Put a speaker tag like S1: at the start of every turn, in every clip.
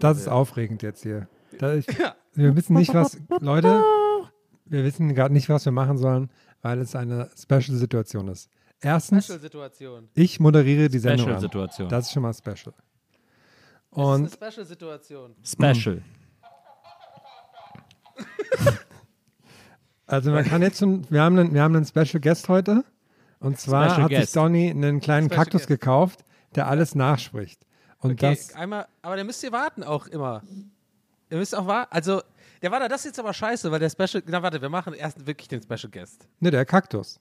S1: Das ist aufregend jetzt hier. Da ich, Wir wissen nicht, was, Leute, wir wissen gerade nicht, was wir machen sollen, weil es eine Special-Situation ist. Erstens,
S2: Special-Situation.
S1: ich moderiere die Sendung an.
S3: Special-Situation.
S1: Das ist schon mal special.
S2: Und
S1: Und
S2: Special-Situation.
S3: Special.
S1: also man kann jetzt schon, wir haben einen, wir haben einen Special Guest heute. Und zwar
S3: Special
S1: hat sich
S3: Guest.
S1: Donny einen kleinen
S2: Special
S1: Kaktus
S2: Guest.
S1: gekauft, der alles nachspricht. Und
S2: Okay,
S1: das,
S2: einmal, aber dann müsst ihr warten auch immer. Ihr müsst auch warten. Also, der war da, das ist jetzt aber scheiße, weil der Special. Na, warte, wir machen erst wirklich den Special Guest.
S1: ne, der Kaktus.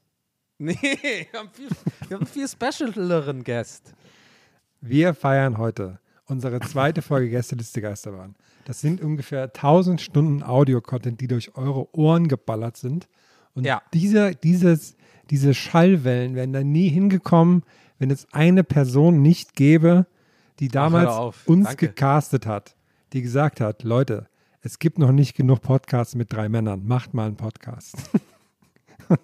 S2: Nee, wir haben, viel, wir haben einen viel specialeren Guest.
S1: Wir feiern heute unsere zweite Folge Gästeliste Geisterbahn. Das sind ungefähr 1000 Stunden Audio-Content, die durch eure Ohren geballert sind. Und
S2: Ja.
S1: dieser, dieses, diese Schallwellen wären da nie hingekommen, wenn es eine Person nicht gäbe, die damals uns
S2: Danke.
S1: gecastet hat, die gesagt hat, Leute, es gibt noch nicht genug Podcasts mit drei Männern, macht mal einen Podcast.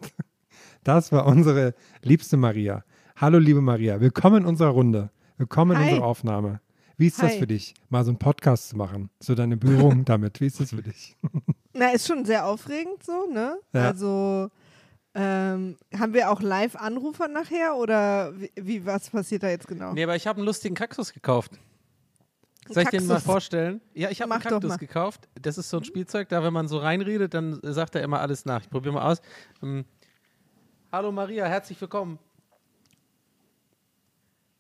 S1: Das war unsere liebste Maria. Hallo liebe Maria, willkommen in unserer Runde. Willkommen in
S4: Hi.
S1: unserer Aufnahme. Wie ist das
S4: Hi.
S1: für dich, mal so einen Podcast zu machen? So deine Berührung damit, wie ist das für dich?
S4: Na, ist schon sehr aufregend so, ne?
S1: Ja.
S4: Also ähm, haben wir auch Live-Anrufer nachher oder wie, wie was passiert da jetzt genau?
S2: Nee, aber ich habe einen lustigen Kaktus gekauft. Soll ich den mal vorstellen? Ja, ich habe einen Kaktus gekauft. Das ist so ein Spielzeug, da wenn man so reinredet, dann sagt er immer alles nach. Ich probiere mal aus. Ähm, Hallo Maria, herzlich willkommen.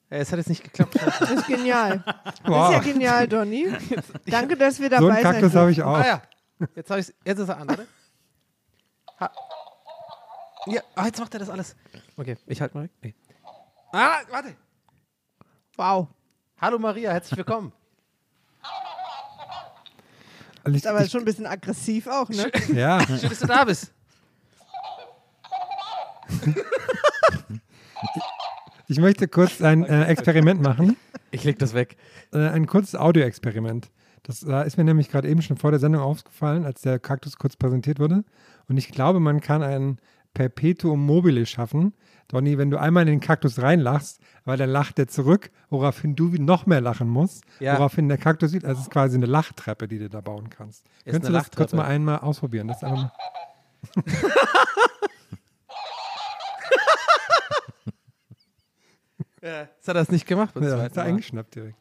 S2: Äh, Es hat jetzt nicht geklappt.
S4: Das ist genial. Das
S1: Wow.
S4: ist ja genial, Donny. Danke, dass wir
S1: So
S4: dabei
S1: einen
S4: sein
S1: Kaktus habe ich auch.
S2: ah ja, jetzt, hab ich's, jetzt ist er an. Ha. Ja, ah, jetzt macht er das alles. Okay, ich halte mal weg. Nee. Ah, warte.
S4: Wow.
S2: Hallo Maria, herzlich willkommen.
S1: Also ich,
S4: Ist aber
S1: ich,
S4: schon ein bisschen aggressiv auch, ne?
S1: ja,
S2: Schön, dass du da bist.
S1: ich möchte kurz ein äh, Experiment machen.
S2: Ich leg das weg.
S1: Äh, ein kurzes Audioexperiment. Das äh, ist mir nämlich gerade eben schon vor der Sendung aufgefallen, als der Kaktus kurz präsentiert wurde. Und ich glaube, man kann ein Perpetuum mobile schaffen. Donny, wenn du einmal in den Kaktus reinlachst, weil dann lacht er zurück, woraufhin du noch mehr lachen musst,
S2: Ja.
S1: woraufhin der Kaktus sieht. Also es ist quasi eine Lachtreppe, die du da bauen kannst.
S2: Ist
S1: Könntest du das kurz mal einmal ausprobieren? Das ist einfach mal
S2: Jetzt hat er es nicht gemacht
S1: ja, ist er eingeschnappt direkt.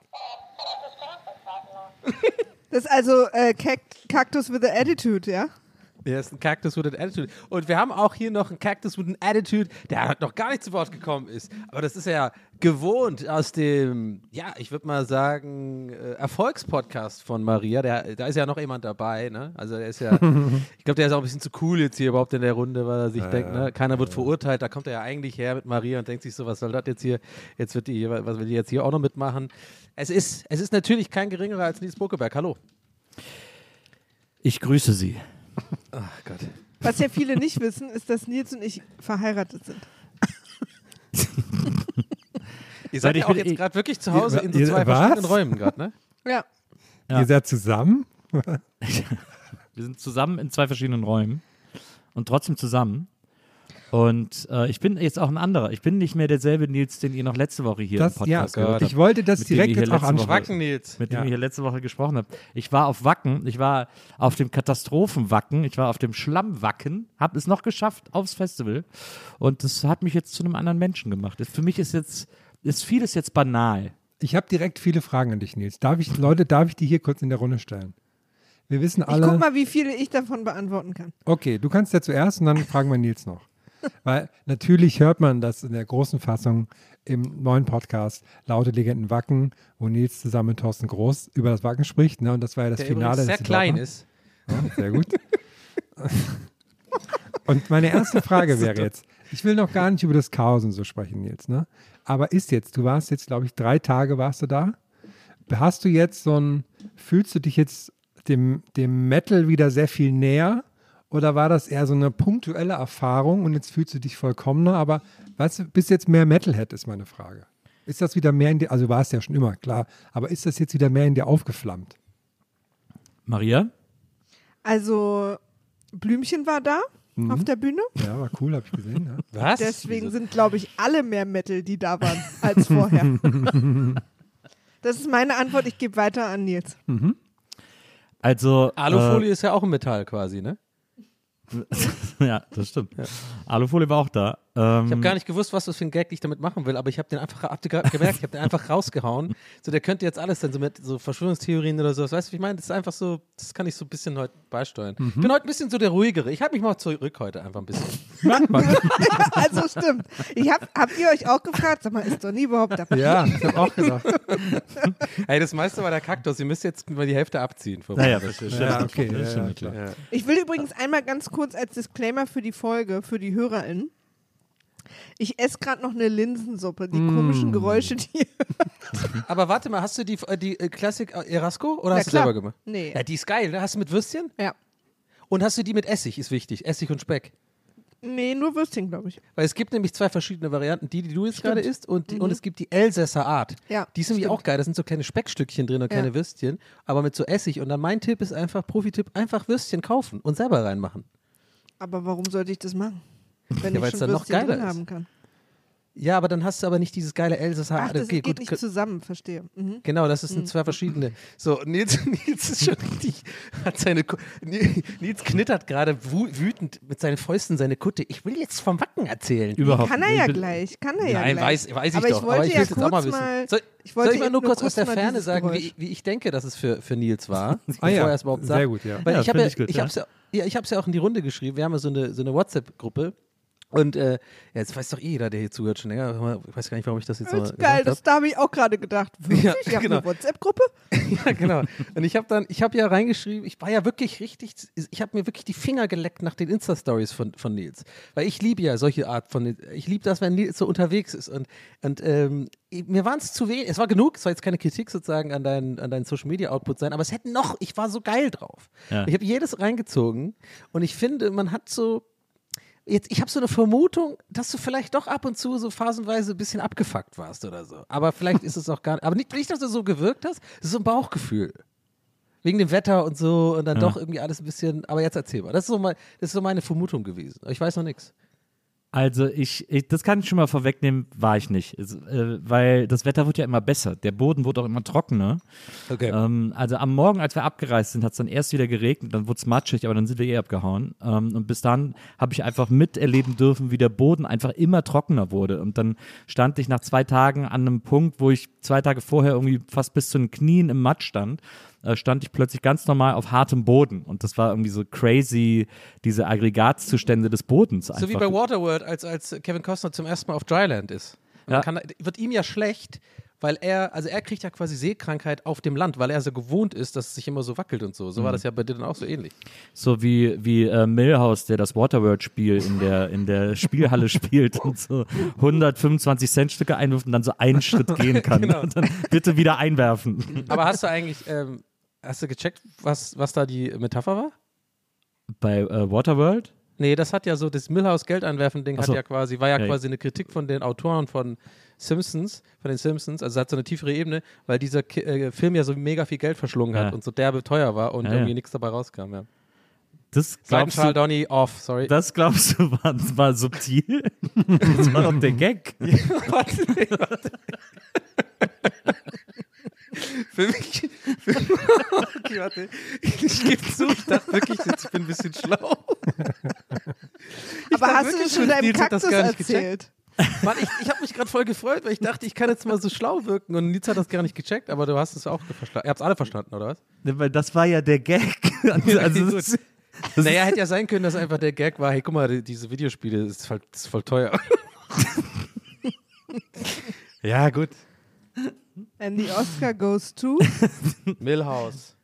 S4: Das ist also äh, Cactus with an Attitude, ja?
S2: Der ist ein Cactus with an Attitude. Und wir haben auch hier noch einen Cactus with an Attitude, der noch gar nicht zu Wort gekommen ist. Aber das ist ja gewohnt aus dem, ja, ich würde mal sagen, äh, Erfolgspodcast von Maria. Der, da ist ja noch jemand dabei, ne? Also er ist ja, ich glaube, der ist auch ein bisschen zu cool jetzt hier überhaupt in der Runde, weil er sich denkt, ne? Keiner wird verurteilt. Da kommt er ja eigentlich her mit Maria und denkt sich so, was soll das jetzt hier? Jetzt wird die, was will die jetzt hier auch noch mitmachen? Es ist, es ist natürlich kein geringerer als Nils Buckeberg. Hallo.
S3: Ich grüße Sie.
S2: Ach Gott.
S4: Was ja viele nicht wissen, ist, dass Nils und ich verheiratet sind.
S2: Ihr seid
S3: ich
S2: ja auch jetzt gerade wirklich zu Hause in so
S1: Ihr-
S2: zwei
S1: was?
S2: verschiedenen Räumen gerade, ne?
S4: Ja.
S3: Ja.
S1: Ihr seid zusammen?
S3: Wir sind zusammen in zwei verschiedenen Räumen und trotzdem zusammen. Und äh, ich bin jetzt auch ein anderer. Ich bin nicht mehr derselbe Nils, den ihr noch letzte Woche hier
S1: Das,
S3: im
S1: ja,
S3: Podcast gehört habt.
S1: ich wollte das
S3: dem
S1: direkt jetzt auch ansprechen.
S2: Wacken, Nils.
S3: mit dem
S1: Ja.
S3: ihr hier letzte Woche gesprochen habt. Ich war auf Wacken, ich war auf dem Katastrophenwacken, ich war auf dem Schlammwacken, habe es noch geschafft aufs Festival und das hat mich jetzt zu einem anderen Menschen gemacht. Für mich ist jetzt, ist vieles jetzt banal.
S1: Ich habe direkt viele Fragen an dich, Nils. Darf ich, Leute, darf ich die hier kurz in der Runde stellen? Wir wissen
S4: Ich
S1: alle.
S4: guck mal, wie viele ich davon beantworten kann.
S1: Okay, du kannst ja zuerst und dann fragen wir Nils noch. Weil natürlich hört man das in der großen Fassung im neuen Podcast Laute Legenden Wacken, wo Nils zusammen mit Thorsten Groß über das Wacken spricht. Ne? Und das war ja das
S2: Der
S1: Finale.
S2: sehr klein ist.
S1: Ja, sehr gut. Und meine erste Frage wäre jetzt, ich will noch gar nicht über das Chaos und so sprechen, Nils, ne? Aber ist jetzt, du warst jetzt, glaube ich, drei Tage warst du da. Hast du jetzt so ein, fühlst du dich jetzt dem, dem Metal wieder sehr viel näher? Oder war das eher so eine punktuelle Erfahrung und jetzt fühlst du dich vollkommener? Aber weißt du, bist jetzt mehr Metalhead, ist meine Frage. Ist das wieder mehr in dir, also war es ja schon immer, klar, aber ist das jetzt wieder mehr in dir aufgeflammt?
S3: Maria?
S4: Also, Blümchen war da auf der Bühne.
S1: Ja, war cool, habe ich gesehen. Ja.
S2: Was?
S4: Deswegen sind, glaube ich, alle mehr Metal, die da waren, als vorher. das ist meine Antwort. Ich gebe weiter an Nils.
S3: Also.
S2: Alufolie ist ja auch ein Metall quasi, ne?
S3: Ja, das stimmt. Alufolie war auch da. Ähm,
S2: Ich habe gar nicht gewusst, was das für ein Gag ich damit machen will, aber ich habe den einfach, habt ihr gerade gemerkt, ich habe den einfach rausgehauen. So, der könnte jetzt alles sein, so mit so Verschwörungstheorien oder sowas. Weißt du, wie ich meine? Das ist einfach so, das kann ich so ein bisschen heute beisteuern. Ich bin heute ein bisschen so der ruhigere. Ich halte mich mal zurück heute einfach ein bisschen.
S1: Merkt man.
S4: also stimmt. Ich hab, habt ihr euch auch gefragt, sag mal, ist Donny überhaupt dabei?
S1: Ja, ich habe auch gedacht.
S2: Ey, das meiste war der Kaktus. Ihr müsst jetzt mal die Hälfte abziehen.
S3: Naja, das stimmt.
S1: Ja, okay,
S3: das
S1: ja,
S3: klar.
S1: klar.
S4: Ich will übrigens einmal ganz kurz als Disclaimer für die Folge, für die HörerInnen. Ich esse gerade noch eine Linsensuppe. Die komischen
S1: Mm.
S4: Geräusche, die.
S2: Aber warte mal, hast du die, äh, die äh, Klassik äh, Erasco oder
S4: Ja,
S2: hast du
S4: klar.
S2: selber gemacht?
S4: Nee.
S2: Ja, die ist geil, ne? Hast du mit Würstchen?
S4: Ja.
S2: Und hast du die mit Essig, ist wichtig. Essig und Speck.
S4: Nee, nur Würstchen, glaube ich.
S2: Weil es gibt nämlich zwei verschiedene Varianten. Die, die du jetzt gerade isst und, die, und es gibt die Elsässer Art.
S4: Ja,
S2: Die sind nämlich
S4: stimmt.
S2: auch geil. Da sind so kleine Speckstückchen drin und kleine
S4: Ja.
S2: Würstchen, aber mit so Essig. Und dann mein Tipp ist einfach, Profi-Tipp, einfach Würstchen kaufen und selber reinmachen.
S4: Aber warum sollte ich das machen? Wenn
S2: Ja,
S4: ich schon
S2: dann noch geiler
S4: drin
S2: ist.
S4: haben kann.
S2: Ja, aber dann hast du aber nicht dieses geile Elsässer
S4: Ach,
S2: Art.
S4: das
S2: Okay,
S4: geht
S2: gut.
S4: nicht zusammen, verstehe. Mhm.
S2: Genau, das sind zwei verschiedene. So, Nils, Nils ist schon richtig, hat seine, Nils knittert gerade wütend mit seinen Fäusten seine Kutte. Ich will jetzt vom Wacken erzählen.
S3: Überhaupt
S4: Kann er ja gleich, kann er ja
S2: Nein,
S4: gleich.
S2: weiß, weiß ich
S4: aber
S2: doch.
S4: Ich wollte
S2: aber ich
S4: ja
S2: will mal
S4: kurz
S2: wissen.
S4: mal,
S2: soll,
S4: ich wollte
S2: soll ich mal nur kurz
S4: kurz
S2: aus der Ferne sagen, wie, wie ich denke, dass es für, für Nils war?
S1: Ah
S2: bevor
S1: ja,
S2: er es überhaupt
S1: sehr
S2: sagt.
S1: gut, ja.
S2: Weil
S3: Ja,
S2: ich habe ja,
S3: ich ja.
S2: hab's ja, ja, ich habe es ja auch in die Runde geschrieben. Wir haben ja so eine, so eine WhatsApp-Gruppe. Und äh, ja, jetzt weiß doch eh jeder, der hier zuhört schon länger. Ich weiß gar nicht, warum ich das jetzt
S4: Das ist geil,
S2: gesagt
S4: das da habe ich auch gerade gedacht. Wirklich?
S2: Ja,
S4: ich habe
S2: genau.
S4: eine WhatsApp-Gruppe?
S2: Ja, genau. Und ich habe dann, ich habe ja reingeschrieben, ich war ja wirklich richtig, ich habe mir wirklich die Finger geleckt nach den Insta-Stories von, von Nils. Weil ich liebe ja solche Art von, ich liebe das, wenn Nils so unterwegs ist. Und, und ähm, mir waren es zu wenig, es war genug, es soll jetzt keine Kritik sozusagen an deinen, an deinen Social-Media-Output sein, aber es hätten noch, ich war so geil drauf.
S3: Ja.
S2: Ich habe jedes reingezogen und ich finde, man hat so, Jetzt, ich habe so eine Vermutung, dass du vielleicht doch ab und zu so phasenweise ein bisschen abgefuckt warst oder so. Aber vielleicht ist es auch gar nicht. Aber nicht, nicht dass du so gewirkt hast, das ist so ein Bauchgefühl. Wegen dem Wetter und so und dann
S3: Ja.
S2: doch irgendwie alles ein bisschen. Aber jetzt erzähl mal. Das ist so, mein, das ist so meine Vermutung gewesen. Ich weiß noch nichts.
S3: Also ich, ich, das kann ich schon mal vorwegnehmen, war ich nicht. Es, äh, weil das Wetter wird ja immer besser. Der Boden wurde auch immer trockener.
S2: Okay.
S3: Ähm, also am Morgen, als wir abgereist sind, hat es dann erst wieder geregnet, dann wurde es matschig, aber dann sind wir eh abgehauen. Ähm, und bis dann habe ich einfach miterleben dürfen, wie der Boden einfach immer trockener wurde. Und dann stand ich nach zwei Tagen an einem Punkt, wo ich zwei Tage vorher irgendwie fast bis zu den Knien im Matsch stand. Äh, stand ich plötzlich ganz normal auf hartem Boden. Und das war irgendwie so crazy, diese Aggregatzustände des Bodens.
S2: So wie
S3: einfach.
S2: bei Waterworld, als, als Kevin Costner zum ersten Mal auf Dryland ist.
S3: Ja.
S2: Kann, wird ihm ja schlecht, weil er, also er kriegt ja quasi Seekrankheit auf dem Land, weil er so gewohnt ist, dass es sich immer so wackelt und so. So war das ja bei dir dann auch so ähnlich.
S3: So wie, wie äh, Millhouse, der das Waterworld-Spiel in der, in der Spielhalle spielt und so 125 Cent Stücke einwirft und dann so einen Schritt gehen kann.
S2: Genau.
S3: Und dann bitte wieder einwerfen.
S2: Aber hast du eigentlich, ähm, hast du gecheckt, was, was da die Metapher war?
S3: Bei äh, Waterworld?
S2: Nee, das hat ja so, das Millhouse Geldeinwerfen-Ding
S3: Ach
S2: hat
S3: so.
S2: ja quasi, war ja,
S3: Ja,
S2: quasi eine Kritik von den Autoren von Simpsons, von den Simpsons, also hat so eine tiefere Ebene, weil dieser äh, Film ja so mega viel Geld verschlungen hat
S3: Ja.
S2: und so derbe teuer war und
S3: Ja,
S2: irgendwie nichts dabei rauskam, ja.
S3: Das glaubst
S2: Seitenschal
S3: du,
S2: Donny off, sorry.
S3: das glaubst du war, war subtil? Das war doch der Gag.
S2: warte, nee, warte. Für mich, für, okay, warte. Ich gebe zu, ich dachte wirklich, jetzt, ich bin ein bisschen schlau. Ich
S4: Aber hast du
S2: wirklich,
S4: das schon deinem
S2: das
S4: Kaktus
S2: gar nicht gecheckt.
S4: erzählt?
S2: Mann, ich, ich habe mich gerade voll gefreut, weil ich dachte, ich kann jetzt mal so schlau wirken und Nils hat das gar nicht gecheckt, aber du hast es auch verstanden. Ihr habt es alle verstanden, oder was?
S3: Ne, Weil das war ja der Gag. Also, das ist,
S2: naja, hätte ja sein können, dass einfach der Gag war, hey, guck mal, die- diese Videospiele, das ist voll, das ist voll teuer. ja, gut.
S4: And the Oscar goes to.
S2: Millhouse.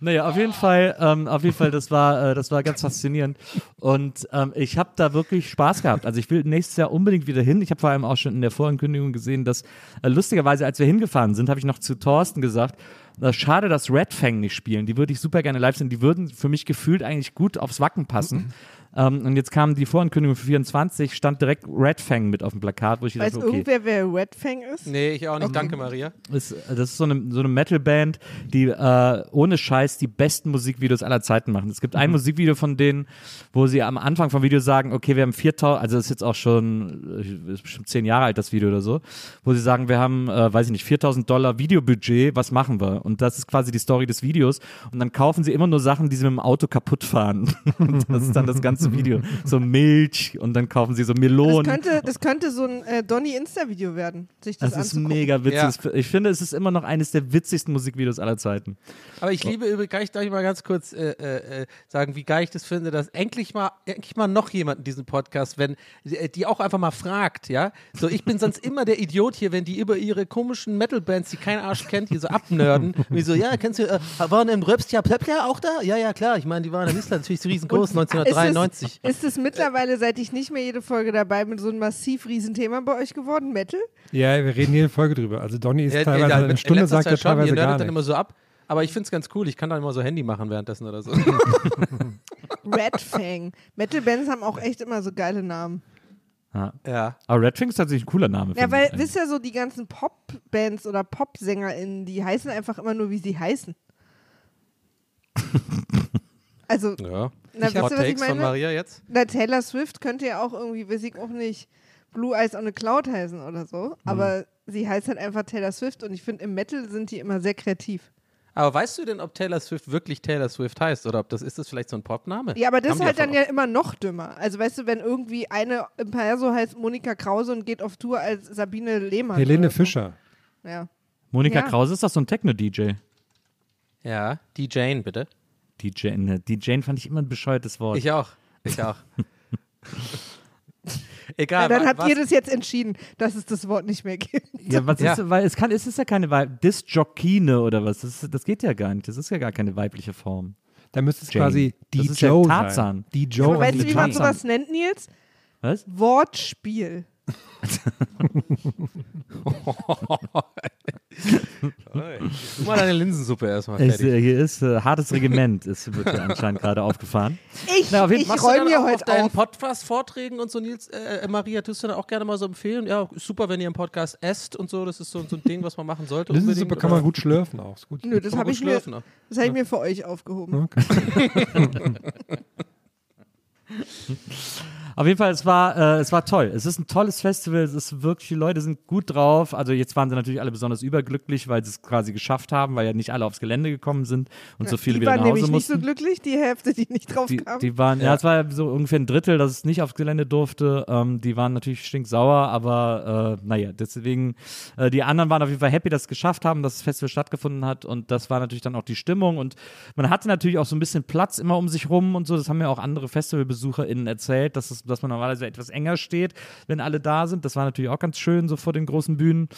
S3: Naja, auf jeden Fall, ähm, auf jeden Fall, das war, äh, das war ganz faszinierend. Und ähm, ich habe da wirklich Spaß gehabt. Also ich will nächstes Jahr unbedingt wieder hin. Ich habe vor allem auch schon in der Vorankündigung gesehen, dass äh, lustigerweise, als wir hingefahren sind, habe ich noch zu Thorsten gesagt, äh, schade, dass Red Fang nicht spielen. Die würde ich super gerne live sehen. Die würden für mich gefühlt eigentlich gut aufs Wacken passen. Ähm, und jetzt kam die Vorankündigung für 24, stand direkt Red Fang mit auf dem Plakat, wo ich
S4: Weiß
S3: dachte, okay.
S4: irgendwer, wer Red Fang ist?
S2: Nee, ich auch nicht. Danke, Maria.
S3: Ist, das ist so eine, so eine Metal-Band, die äh, ohne Scheiß die besten Musikvideos aller Zeiten machen. Es gibt ein Musikvideo von denen, wo sie am Anfang vom Video sagen, okay, wir haben 4000, also das ist jetzt auch schon, äh, ist bestimmt zehn Jahre alt, das Video oder so, wo sie sagen, wir haben, äh, weiß ich nicht, 4000 Dollar Videobudget, was machen wir? Und das ist quasi die Story des Videos. Und dann kaufen sie immer nur Sachen, die sie mit dem Auto kaputt fahren. Und das ist dann das ganze Video. So Milch und dann kaufen sie so
S4: Das
S3: Melonen.
S4: könnte, das könnte so ein äh, Donny-Insta-Video werden, sich das,
S3: Das ist mega witzig.
S2: Ja.
S3: Ich finde, es ist immer noch eines der witzigsten Musikvideos aller Zeiten.
S2: Aber ich liebe übrigens, kann ich, darf ich mal ganz kurz äh, äh, äh, sagen, wie geil ich das finde, dass endlich mal, endlich mal noch jemand in diesem Podcast, wenn äh, die auch einfach mal fragt, ja. So, ich bin sonst immer der Idiot hier, wenn die über ihre komischen Metal-Bands, die kein Arsch kennt, hier so abnörden. Wie so, ja, kennst du, äh, waren im Röpstja Plöppler auch da? Ja, ja, klar. Ich meine, die waren in Island natürlich so riesengroß, 1993.
S4: Ist es, ist es mittlerweile, seit ich nicht mehr jede Folge dabei bin, so ein massiv Riesenthema bei euch geworden, Metal?
S1: Ja, wir reden jede Folge drüber. Also Donny ist
S2: Ja,
S1: teilweise
S2: ja,
S1: eine
S2: in
S1: Stunde, sagt er
S2: schon,
S1: teilweise
S2: ihr
S1: gar
S2: dann
S1: nicht.
S2: immer so ab. Aber ich finde es ganz cool. Ich kann dann immer so Handy machen währenddessen oder so.
S4: Red Fang. Metal-Bands haben auch echt immer so geile Namen.
S2: ja.
S3: Aber Red Fang ist tatsächlich ein cooler Name.
S4: Ja, weil,
S3: ich
S4: wisst ihr, so die ganzen Pop-Bands oder Pop-SängerInnen, die heißen einfach immer nur, wie sie heißen. Also,
S2: Ja.
S4: na, was ich
S2: Takes von
S4: meine?
S2: Maria jetzt?
S4: Na, Taylor Swift könnte ja auch irgendwie, weiß ich auch nicht, Blue Eyes on a Cloud heißen oder so. Aber sie heißt halt einfach Taylor Swift und ich finde, im Metal sind die immer sehr kreativ.
S2: Aber weißt du denn, ob Taylor Swift wirklich Taylor Swift heißt oder ob das ist das vielleicht so ein Popname?
S4: Ja, aber das
S2: Haben
S4: ist halt dann ja immer noch dümmer. Also weißt du, wenn irgendwie eine im Perso heißt Monika Krause und geht auf Tour als Sabine Lehmann.
S1: Helene
S4: oder so.
S1: Fischer.
S4: Ja.
S3: Monika
S4: Ja.
S3: Krause ist doch so ein Techno-DJ.
S2: Ja, Jane, bitte.
S3: DJ, ne, DJ fand ich immer ein bescheuertes Wort.
S2: Ich auch. Ich auch.
S4: Ja,
S2: Egal.
S4: dann
S2: wa-
S4: habt
S2: was,
S4: ihr das jetzt entschieden, dass es das Wort nicht mehr gibt.
S3: ja, was
S2: Ja.
S3: ist, weil es kann, es ist ja keine Weib, Disjockine oder was, das, ist- das geht ja gar nicht, das ist ja gar keine weibliche Form.
S1: Da müsste es
S3: Jane.
S1: quasi
S3: Das
S1: die
S3: ist ja
S1: Joe
S3: Tarzan.
S1: sein. Die
S4: Aber
S1: Joe
S4: weißt
S1: und
S4: du, wie man sowas nennt, Nils?
S3: Was?
S4: Wortspiel.
S2: Tu mal deine Linsensuppe erstmal
S3: Es,
S2: fertig.
S3: äh, hier ist äh, hartes Regiment, ist, wird hier anscheinend gerade aufgefahren.
S4: Ich,
S3: Na, auf jeden
S4: ich
S2: Machst du
S4: räume
S2: dann
S4: hier
S2: auch auf
S4: heute
S2: deinen. Podcast-Vorträgen und so, Nils, äh, äh, Maria, tust du dann auch gerne mal so empfehlen? Ja, super, wenn ihr im Podcast esst und so, das ist so, so ein Ding, was man machen sollte.
S1: Linsensuppe
S2: unbedingt,
S1: kann man gut schlürfen auch. Ist gut.
S4: Nö, das habe
S2: gut
S4: ich, mir,
S2: schlürfen auch.
S4: das hab ich mir für euch aufgehoben.
S1: Okay.
S3: Auf jeden Fall, es war, äh, es war toll. Es ist ein tolles Festival. Es ist wirklich, die Leute sind gut drauf. Also jetzt waren sie natürlich alle besonders überglücklich, weil sie es quasi geschafft haben, weil ja nicht alle aufs Gelände gekommen sind und so viele
S4: die
S3: wieder
S4: waren
S3: nach Hause
S4: nämlich nicht
S3: mussten.
S4: so glücklich, die Hälfte, die nicht drauf
S3: die,
S4: kam.
S3: die waren, ja. es war so ungefähr ein Drittel, dass es nicht aufs Gelände durfte. Ähm, die waren natürlich stinksauer, aber äh, naja, deswegen, äh, die anderen waren auf jeden Fall happy, dass sie es geschafft haben, dass das Festival stattgefunden hat und das war natürlich dann auch die Stimmung und man hatte natürlich auch so ein bisschen Platz immer um sich rum und so. Das haben mir auch andere FestivalbesucherInnen erzählt, dass, es, dass man normalerweise etwas enger steht, wenn alle da sind. Das war natürlich auch ganz schön, so vor den großen Bühnen,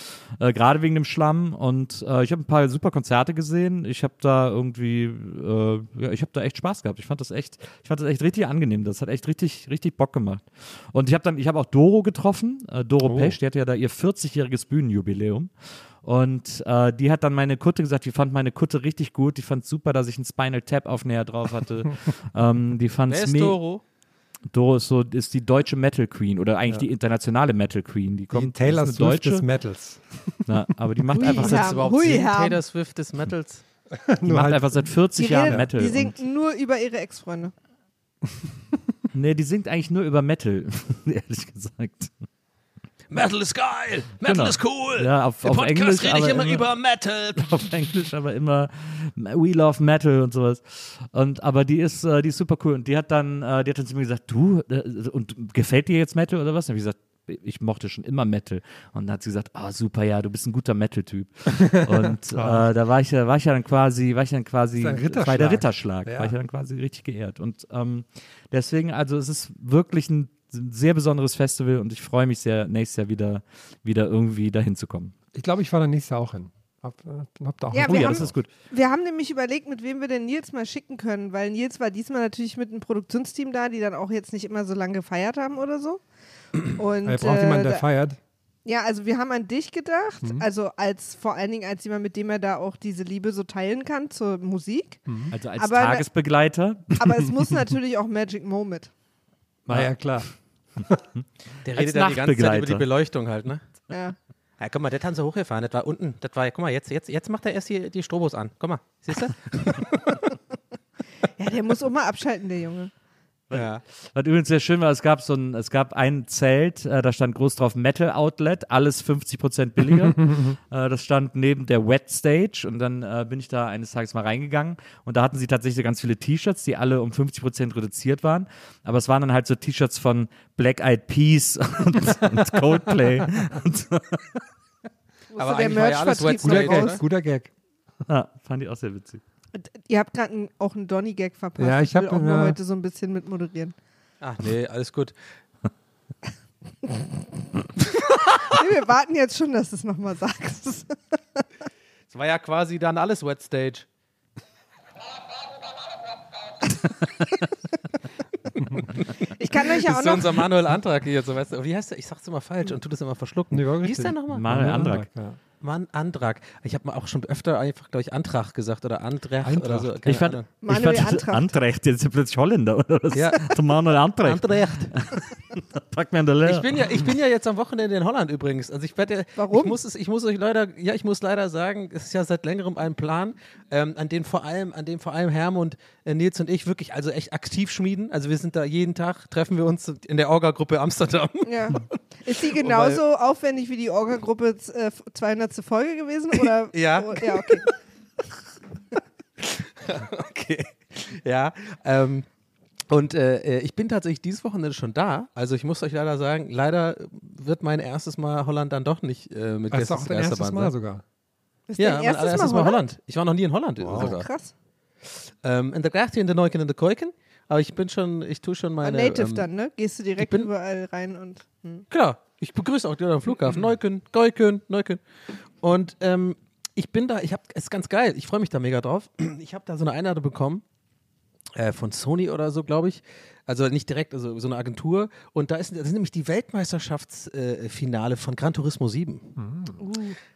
S3: äh, gerade wegen dem Schlamm. Und äh, ich habe ein paar super Konzerte gesehen. Ich habe da irgendwie, äh, ja, ich habe da echt Spaß gehabt. Ich fand das echt, ich fand das echt richtig angenehm. Das hat echt richtig, richtig Bock gemacht. Und ich habe dann, ich habe auch Doro getroffen, äh, Doro Pesch, die hatte ja da ihr 40-jähriges Bühnenjubiläum. Und äh, die hat dann meine Kutte gesagt, die fand meine Kutte richtig gut. Die fand super, dass ich einen Spinal Tap Aufnäher drauf hatte. ähm, die fand
S2: Wer ist Doro?
S3: Doro ist so ist die deutsche Metal Queen oder eigentlich die internationale Metal Queen. Die
S1: Die
S3: kommt
S1: Taylor
S3: ist eine
S1: Swift des
S3: deutsche,
S1: Metals.
S3: na, aber die macht
S4: Hui,
S3: einfach
S4: ja.
S3: seit.
S2: Taylor Swift des Metals.
S3: die macht einfach seit 40
S4: die,
S3: Jahren
S4: reden-
S3: Metal.
S4: die singt nur über ihre Ex-Freunde.
S3: Nee, die singt eigentlich nur über Metal, ehrlich gesagt.
S2: Metal ist geil, Metal
S3: Genau.
S2: ist cool.
S3: Ja, auf-
S2: Im
S3: auf
S2: Podcast
S3: Englisch,
S2: rede ich
S3: aber
S2: immer,
S3: immer-
S2: über Metal.
S3: auf Englisch, aber immer We love Metal und sowas. Und aber die ist, äh, die ist super cool. Und die hat dann, äh, die hat dann zu mir gesagt, du äh, und gefällt dir jetzt Metal oder was? Und hab ich gesagt, ich mochte schon immer Metal. Und dann hat sie gesagt, ah super, ja, du bist ein guter Metal-Typ. Und äh, da war ich, ja- war ich ja dann quasi, war ich dann quasi,
S1: das
S3: war der
S1: Ritterschlag.
S3: Ritterschlag,
S1: Ja.
S3: war ich ja dann quasi richtig geehrt. Und ähm, deswegen, also es ist wirklich ein sehr besonderes Festival und ich freue mich sehr, nächstes Jahr wieder, wieder irgendwie dahin zu kommen.
S1: Ich glaube, ich fahre da nächstes Jahr auch hin. Hab, äh, hab da auch
S4: Ja,
S3: Oh
S4: wir
S3: ja,
S4: haben-
S3: das ist gut.
S4: Wir haben nämlich überlegt, mit wem wir denn Nils mal schicken können, weil Nils war diesmal natürlich mit einem Produktionsteam da, die dann auch jetzt nicht immer so lange gefeiert haben oder so. Und,
S1: Er braucht
S4: äh,
S1: jemanden, der
S4: da-
S1: feiert.
S4: Ja, also wir haben an dich gedacht,
S1: Mhm.
S4: also als vor allen Dingen als jemand, mit dem er da auch diese Liebe so teilen kann zur Musik.
S3: Also als
S4: Aber
S3: Tagesbegleiter.
S4: Aber es muss natürlich auch Magic Moment.
S1: Na ja, klar.
S2: Der redet ja die ganze Zeit über die. Beleuchtung halt, ne?
S4: Ja.
S2: Ja, guck mal, der hat so hochgefahren, das war unten, das war, guck mal, jetzt, jetzt, jetzt macht er erst die, die Strobos an. Guck mal, siehst du?
S4: ja, der muss auch mal abschalten, der Junge.
S2: Ja.
S3: Was übrigens sehr schön war, es gab so ein, es gab ein Zelt, äh, da stand groß drauf Metal Outlet, alles 50% billiger. äh, das stand neben der Wet Stage und dann äh, bin ich da eines Tages mal reingegangen und da hatten sie tatsächlich ganz viele T-Shirts, die alle um 50% reduziert waren. Aber es waren dann halt so T-Shirts von Black Eyed Peas und, und Coldplay. und.
S2: Aber
S4: der
S2: eigentlich war ja alles Wet Stage,
S4: raus.
S2: ne?
S1: Guter Gag.
S3: Ja, fand ich auch sehr witzig.
S4: Und Ihr habt gerade auch einen Donny-Gag verpasst.
S1: Ja, ich
S4: will
S1: hab,
S4: auch nur heute so ein bisschen mit moderieren.
S2: Ach nee, alles gut.
S4: Nee, wir warten jetzt schon, dass du es nochmal sagst.
S2: Es war ja quasi dann alles Wet Stage.
S4: Ich kann euch ja
S2: Das
S4: auch
S2: ist
S4: noch.
S2: unser Manuel Antrag hier, so weißt du. Wie heißt der? Ich sag's immer falsch und tu das immer verschlucken.
S1: Nee,
S2: Wie hieß der nochmal?
S3: Manuel Antrag.
S1: Ja.
S2: Mann, Antrag. Ich habe mal auch schon öfter einfach, glaube ich, Antrag gesagt oder Antrag oder so.
S3: Ich fand, ich fand
S4: Antracht.
S3: Antrecht, jetzt ist er plötzlich Holländer oder was?
S2: Ja.
S3: Der Manuel Antrecht.
S2: Antrag.
S3: Pack mir an der Lehre.
S2: Ich bin ja, ich bin ja jetzt am Wochenende in Holland übrigens. Also ich werde, ja-
S4: Warum?
S2: Ich muss es, ich muss euch leider, ja, ich muss leider sagen, es ist ja seit längerem ein Plan, ähm, an den vor allem, an dem vor allem Hermund, Nils und ich wirklich, also echt aktiv schmieden. Also wir sind da jeden Tag, treffen wir uns in der Orga-Gruppe Amsterdam.
S4: Ja. Ist die genauso aufwendig wie die Orga-Gruppe äh, 200. Folge gewesen? Oder?
S2: Ja.
S4: Oh, ja, okay.
S2: Okay. Ja. Ähm, und äh, äh, ich bin tatsächlich dieses Wochenende schon da. Also ich muss euch leider sagen, leider wird mein erstes Mal Holland dann doch nicht äh, mit
S1: Das ist auch dein erstes Mal
S2: sein.
S1: sogar.
S4: Ist
S2: Ja, mein
S4: erstes
S2: allererstes
S4: Mal
S2: Mal
S4: Holland?
S2: Holland. Ich war noch nie in Holland sogar.
S4: Krass.
S2: Ähm, in der Gracht in der Neuken in der Keuken. Aber ich bin schon, ich tue schon
S4: Ah,
S2: meine.
S4: Native
S2: ähm,
S4: dann, ne? Gehst du direkt
S2: bin-
S4: überall rein und. Hm.
S2: Klar, ich begrüße auch die Leute am Flughafen. Neukölln, Geuken, Neukölln. Und ähm, ich bin da, ich habe, es ist ganz geil, ich freue mich da mega drauf. Ich habe da so eine Einladung bekommen äh, von Sony oder so, glaube ich. Also nicht direkt, also so eine Agentur. Und da ist, das ist nämlich die Weltmeisterschaftsfinale äh, von Gran Turismo 7.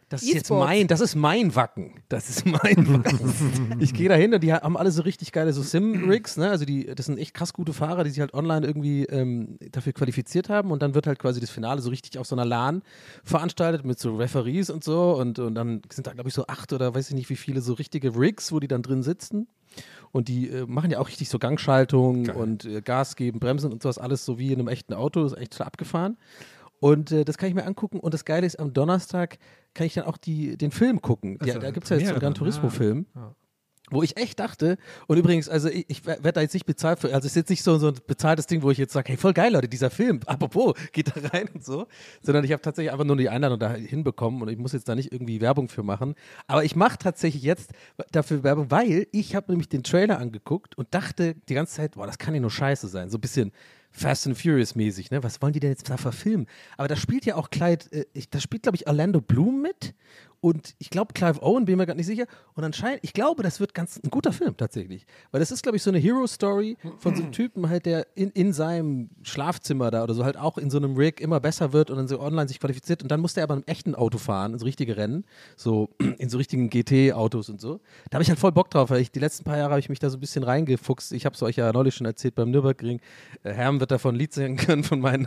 S2: Das ist jetzt mein, das ist mein Wacken. Das ist mein Wacken. ich gehe da hin und die haben alle so richtig geile so Sim-Rigs, ne? Also die, das sind echt krass gute Fahrer, die sich halt online irgendwie ähm, dafür qualifiziert haben und dann wird halt quasi das Finale so richtig auf so einer LAN veranstaltet mit so Referees und so und, und dann sind da glaube ich so acht oder weiß ich nicht wie viele so richtige Rigs, wo die dann drin sitzen. Und die äh, machen ja auch richtig so Gangschaltung und äh, Gas geben, Bremsen und sowas, alles so wie in einem echten Auto, ist echt total abgefahren. Und äh, das kann ich mir angucken. Und das Geile ist, am Donnerstag kann ich dann auch die, den Film gucken.
S1: Das
S2: Ja, da gibt es ja jetzt so einen Gran Turismo-Film.
S1: ja.
S2: Wo ich echt dachte, und übrigens, also ich, ich werde da jetzt nicht bezahlt für, also es ist jetzt nicht so, so ein bezahltes Ding, wo ich jetzt sage, hey, voll geil, Leute, dieser Film, apropos, geht da rein und so, sondern ich habe tatsächlich einfach nur die Einladung da hinbekommen und ich muss jetzt da nicht irgendwie Werbung für machen. Aber ich mache tatsächlich jetzt dafür Werbung, weil ich habe nämlich den Trailer angeguckt und dachte die ganze Zeit, boah, das kann ja nur scheiße sein, so ein bisschen Fast and Furious mäßig, ne? Was wollen die denn jetzt da verfilmen? Aber da spielt ja auch Clyde, äh, ich, da spielt, glaube ich, Orlando Bloom mit und ich glaube Clive Owen, bin mir gerade nicht sicher. Und anscheinend, ich glaube, das wird ganz ein guter Film tatsächlich. Weil das ist, glaube ich, so eine Hero-Story von so einem Typen halt, der in, in seinem Schlafzimmer da oder so halt auch in so einem Rig immer besser wird und dann so online sich qualifiziert. Und dann muss der aber im echten Auto fahren, in so richtige Rennen, so in so richtigen GT-Autos und so. Da habe ich halt voll Bock drauf, weil ich die letzten paar Jahre habe ich mich da so ein bisschen reingefuchst. Ich habe es euch ja neulich schon erzählt beim Nürburgring. Äh, Herm wird davon ein Lied singen können von meinen.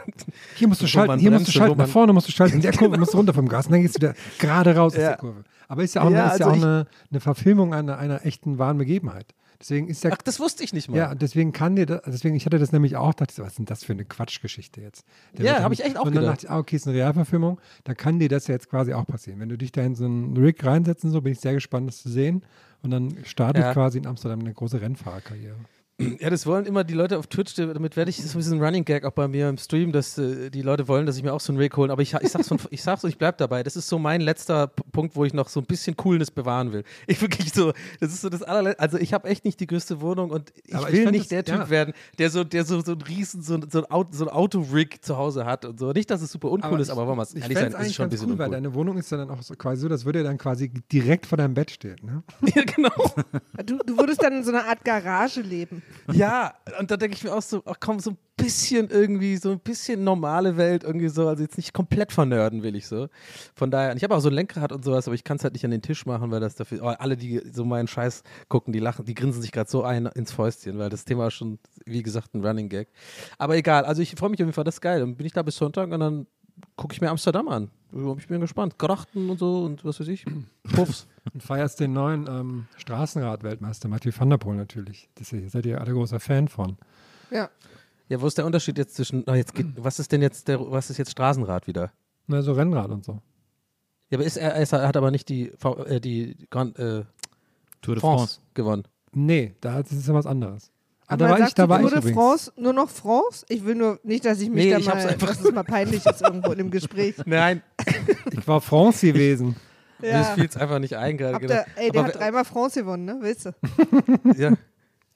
S1: Hier musst du schalten, hier musst du schalten, nach vorne musst du schalten, in der Kurve musst du runter vom Gas und dann gehst du wieder gerade raus aus
S2: Ja.
S1: Kurve. Aber ist ja auch,
S2: Ja,
S1: ist ja
S2: also
S1: auch
S2: ich-
S1: eine, eine Verfilmung einer, einer echten wahren Begebenheit. Deswegen ist ja
S2: Ach, das wusste ich nicht mal.
S1: Ja, und deswegen kann dir das, deswegen, ich hatte das nämlich auch, dachte was ist denn das für eine Quatschgeschichte jetzt? Der
S2: Ja,
S1: wird
S2: hab
S1: dann-
S2: ich echt auch
S1: Und dann
S2: gedacht.
S1: dachte ich, ah, okay, ist eine Realverfilmung, da kann dir das ja jetzt quasi auch passieren. Wenn du dich da in so einen Rig reinsetzen, so bin ich sehr gespannt, das zu sehen. Und dann startet
S2: Ja.
S1: quasi in Amsterdam eine große Rennfahrerkarriere.
S2: Ja, das wollen immer die Leute auf Twitch, damit werde ich, das ist so ein bisschen Running Gag auch bei mir im Stream, dass äh, die Leute wollen, dass ich mir auch so einen Rig hole. Aber ich, ich sag's von, ich sag's und ich bleib dabei. Das ist so mein letzter Punkt, wo ich noch so ein bisschen Coolness bewahren will. Ich wirklich so, das ist so das allerletzte, also ich habe echt nicht die größte Wohnung und ich
S1: Aber ich
S2: will
S1: fand
S2: nicht
S1: das-
S2: der Typ
S1: ja.
S2: werden, der so, der so, so ein riesen, so, ein- so ein, Auto, so ein Auto-Rig zu Hause hat und so. Nicht, dass es super uncool ist, aber wollen wir es
S1: ich
S2: ehrlich sein, ist
S1: eigentlich
S2: schon ein bisschen
S1: cool, weil
S2: uncool.
S1: deine Wohnung ist ja dann auch so quasi so, das würde ja dann quasi direkt vor deinem Bett stehen. Ne?
S2: Ja, genau.
S4: Du, du würdest dann in so einer Art Garage leben.
S2: Ja, und da denke ich mir auch so, ach komm, so ein bisschen irgendwie, so ein bisschen normale Welt irgendwie so, also jetzt nicht komplett vernörden will ich so. Von daher, ich habe auch so ein Lenkrad und sowas, aber ich kann es halt nicht an den Tisch machen, weil das dafür, oh, alle, die so meinen Scheiß gucken, die lachen, die grinsen sich gerade so ein ins Fäustchen, weil das Thema ist schon, wie gesagt, ein Running Gag. Aber egal, also ich freue mich auf jeden Fall, das ist geil. Dann bin ich da bis Sonntag und dann gucke ich mir Amsterdam an. Ich bin gespannt. Grachten und so und was weiß ich. Puffs.
S1: Und feierst den neuen ähm, Straßenrad-Weltmeister, Mathieu van der Poel natürlich. Das seid ihr alle großer Fan von.
S4: Ja.
S2: Ja, wo ist der Unterschied jetzt zwischen, oh, jetzt geht, was ist denn jetzt der, was ist jetzt Straßenrad wieder?
S1: Na, so Rennrad und so.
S2: Ja, aber ist er, er ist, er hat aber nicht die, äh, die Grand, äh,
S3: Tour de
S2: France,
S3: France.
S2: gewonnen.
S1: Nee, da ist ja was anderes.
S4: Aber
S1: da war
S4: man
S1: ich, da war ich übrigens.
S4: France nur noch France? Ich will nur nicht, dass ich mich
S2: Nee,
S4: da
S2: ich
S4: mal,
S2: einfach-
S4: dass es mal peinlich ist irgendwo in dem Gespräch.
S2: Nein,
S1: Ich war France gewesen.
S2: mir
S4: Ja.
S2: fiel es einfach nicht ein gerade. Genau.
S4: ey, der
S2: aber,
S4: hat dreimal France gewonnen, ne? Weißt du?
S2: ja.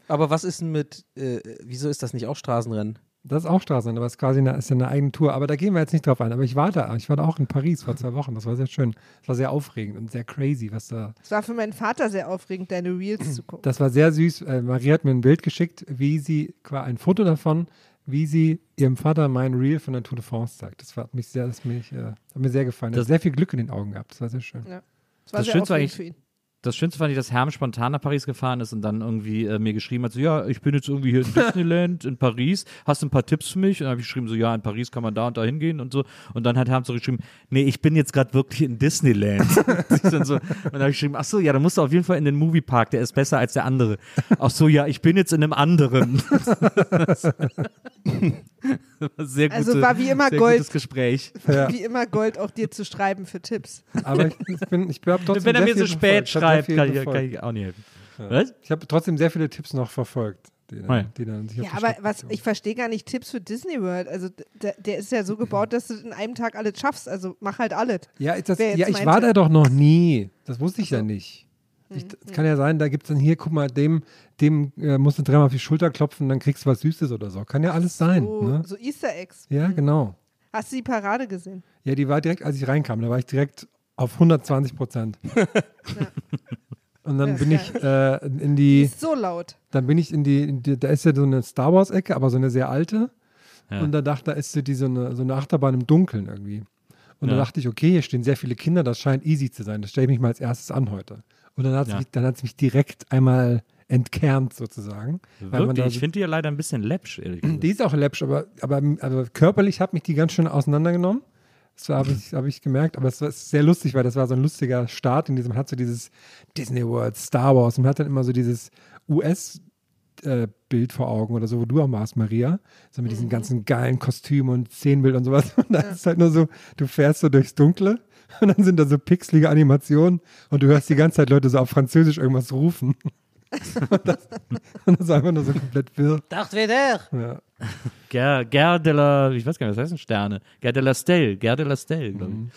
S2: aber was ist denn mit, äh, wieso ist das nicht auch Straßenrennen?
S1: Das ist auch Straßenrennen, aber es ist quasi eine, ist ja eine eigene Tour. Aber da gehen wir jetzt nicht drauf ein. Aber ich war da. Ich war da auch in Paris vor zwei Wochen. Das war sehr schön. Das war sehr aufregend und sehr crazy, was da.
S4: Es war für meinen Vater sehr aufregend, deine Reels zu gucken.
S1: Das war sehr süß. Äh, Maria hat mir ein Bild geschickt, wie sie, ein Foto davon, wie sie ihrem Vater mein Reel von der Tour de France zeigt. Das war, hat mich sehr, das mich, äh, hat mir sehr gefallen. Er hat
S3: Das-
S1: sehr viel Glück in den Augen gehabt. Das war sehr schön.
S4: Ja. Es war
S3: Das
S4: sehr
S3: Schönste war eigentlich-
S4: für ihn.
S3: Das Schönste fand ich, dass Herm spontan nach Paris gefahren ist und dann irgendwie äh, mir geschrieben hat, so, ja, ich bin jetzt irgendwie hier in Disneyland in Paris, hast du ein paar Tipps für mich? Und dann habe ich geschrieben, so, ja, in Paris kann man da und da hingehen und so. Und dann hat Herm so geschrieben, nee, ich bin jetzt gerade wirklich in Disneyland. ich dann so, und dann habe ich geschrieben, ach so, ja, dann musst du auf jeden Fall in den Moviepark, der ist besser als der andere. Ach so, ja, ich bin jetzt in einem anderen. sehr gute,
S4: Also war wie immer
S3: sehr
S4: Gold.
S3: gutes Gespräch.
S1: Ja.
S4: Wie immer Gold auch dir zu schreiben für Tipps.
S1: Aber ich, ich bin, ich habe trotzdem
S3: Wenn er
S1: sehr
S3: mir so spät schreibt,
S1: viel
S3: kann ich, kann ich auch nicht helfen. Was?
S1: Ich habe trotzdem sehr viele Tipps noch verfolgt, die dann,
S3: ja.
S1: die dann sich
S4: Ja, aber was, ich verstehe gar nicht Tipps für Disney World. Also der, der ist ja so gebaut, dass du in einem Tag alles schaffst. Also mach halt alles.
S1: Ja, ist das, ja ich war da doch noch nie. Das wusste ich ja nicht. Ich,
S4: Hm,
S1: es kann ja sein, da gibt es dann hier, guck mal, dem, dem äh, musst du dreimal auf die Schulter klopfen, dann kriegst du was Süßes oder so. Kann ja alles sein.
S4: So,
S1: Ne?
S4: so Easter Eggs.
S1: Ja, genau.
S4: Hast du die Parade gesehen?
S1: Ja, die war direkt, als ich reinkam, da war ich direkt auf 120 Prozent. Und dann
S4: Ja,
S1: bin ich äh, in
S4: Die ist so laut.
S1: dann bin ich in die, in die, da ist ja so eine Star Wars-Ecke, aber so eine sehr alte.
S3: Ja.
S1: Und da dachte, da ist so, die, so, eine, so eine Achterbahn im Dunkeln irgendwie. Und
S3: Ja.
S1: da dachte ich, okay, hier stehen sehr viele Kinder, das scheint easy zu sein. Das stelle ich mich mal als erstes an heute. Und dann hat es
S3: Ja.
S1: mich, dann mich direkt einmal entkernt sozusagen. Weil man
S3: Wirklich,
S1: da
S3: ich finde die ja leider ein bisschen läppsch,
S1: die ist auch läppsch, aber, aber, aber körperlich hat mich die ganz schön auseinandergenommen. Das habe ich, hab ich gemerkt, aber es war sehr lustig, weil das war so ein lustiger Start in diesem, man hat so dieses Disney World, Star Wars und man hat dann immer so dieses US-Bild vor Augen oder so, wo du auch warst, Maria. So mit diesen ganzen geilen Kostümen und Szenenbild und sowas. Und da ist halt nur so, du fährst so durchs Dunkle und dann sind da so pixelige Animationen und du hörst die ganze Zeit Leute so auf Französisch irgendwas rufen. und, das, und das ist einfach nur so komplett wirr.
S2: Dacht wieder.
S1: Ja.
S3: Ger, Ger de la, ich weiß gar nicht, was heißt denn Sterne? Ger de la Stelle, Ger de la Stelle, glaube ich.
S1: Mhm.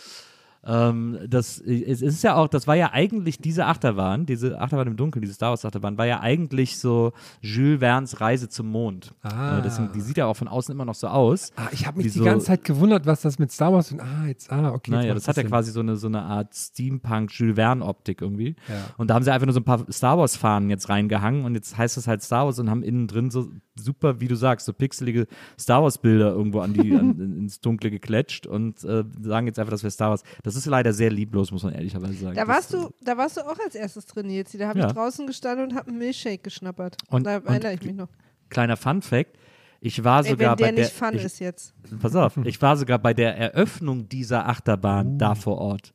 S3: Ähm, das es ist ja auch, das war ja eigentlich diese Achterbahn, diese Achterbahn im Dunkeln, diese Star Wars Achterbahn, war ja eigentlich so Jules Verne's Reise zum Mond.
S1: Ah.
S3: Äh, deswegen, die sieht ja auch von außen immer noch so aus.
S1: Ah, ich habe mich die
S3: so-
S1: ganze Zeit gewundert, was das mit Star Wars und ah, jetzt, ah, okay.
S3: Naja,
S1: macht
S3: das hat ja quasi so eine, so eine Art Steampunk-Jules Verne-Optik irgendwie.
S1: Ja.
S3: Und da haben sie einfach nur so ein paar Star Wars-Fahnen jetzt reingehangen und jetzt heißt es halt Star Wars und haben innen drin so super, wie du sagst, so pixelige Star Wars-Bilder irgendwo an die, an, ins Dunkle geklatscht und äh, sagen jetzt einfach, das wäre Star Wars. Das ist leider sehr lieblos, muss man ehrlicherweise sagen.
S4: Da
S3: Das-
S4: warst du, da warst du auch als erstes drin jetzt. Da habe
S3: Ja.
S4: ich draußen gestanden und habe einen Milchshake geschnappert.
S3: Und-
S4: da erinnere ich mich noch.
S3: Kleiner Fun-Fact. Ich war
S4: Ey,
S3: sogar
S4: wenn der
S3: bei der.
S4: nicht fun
S3: ich,
S4: ist jetzt.
S3: Pass auf, ich war sogar bei der Eröffnung dieser Achterbahn da vor Ort.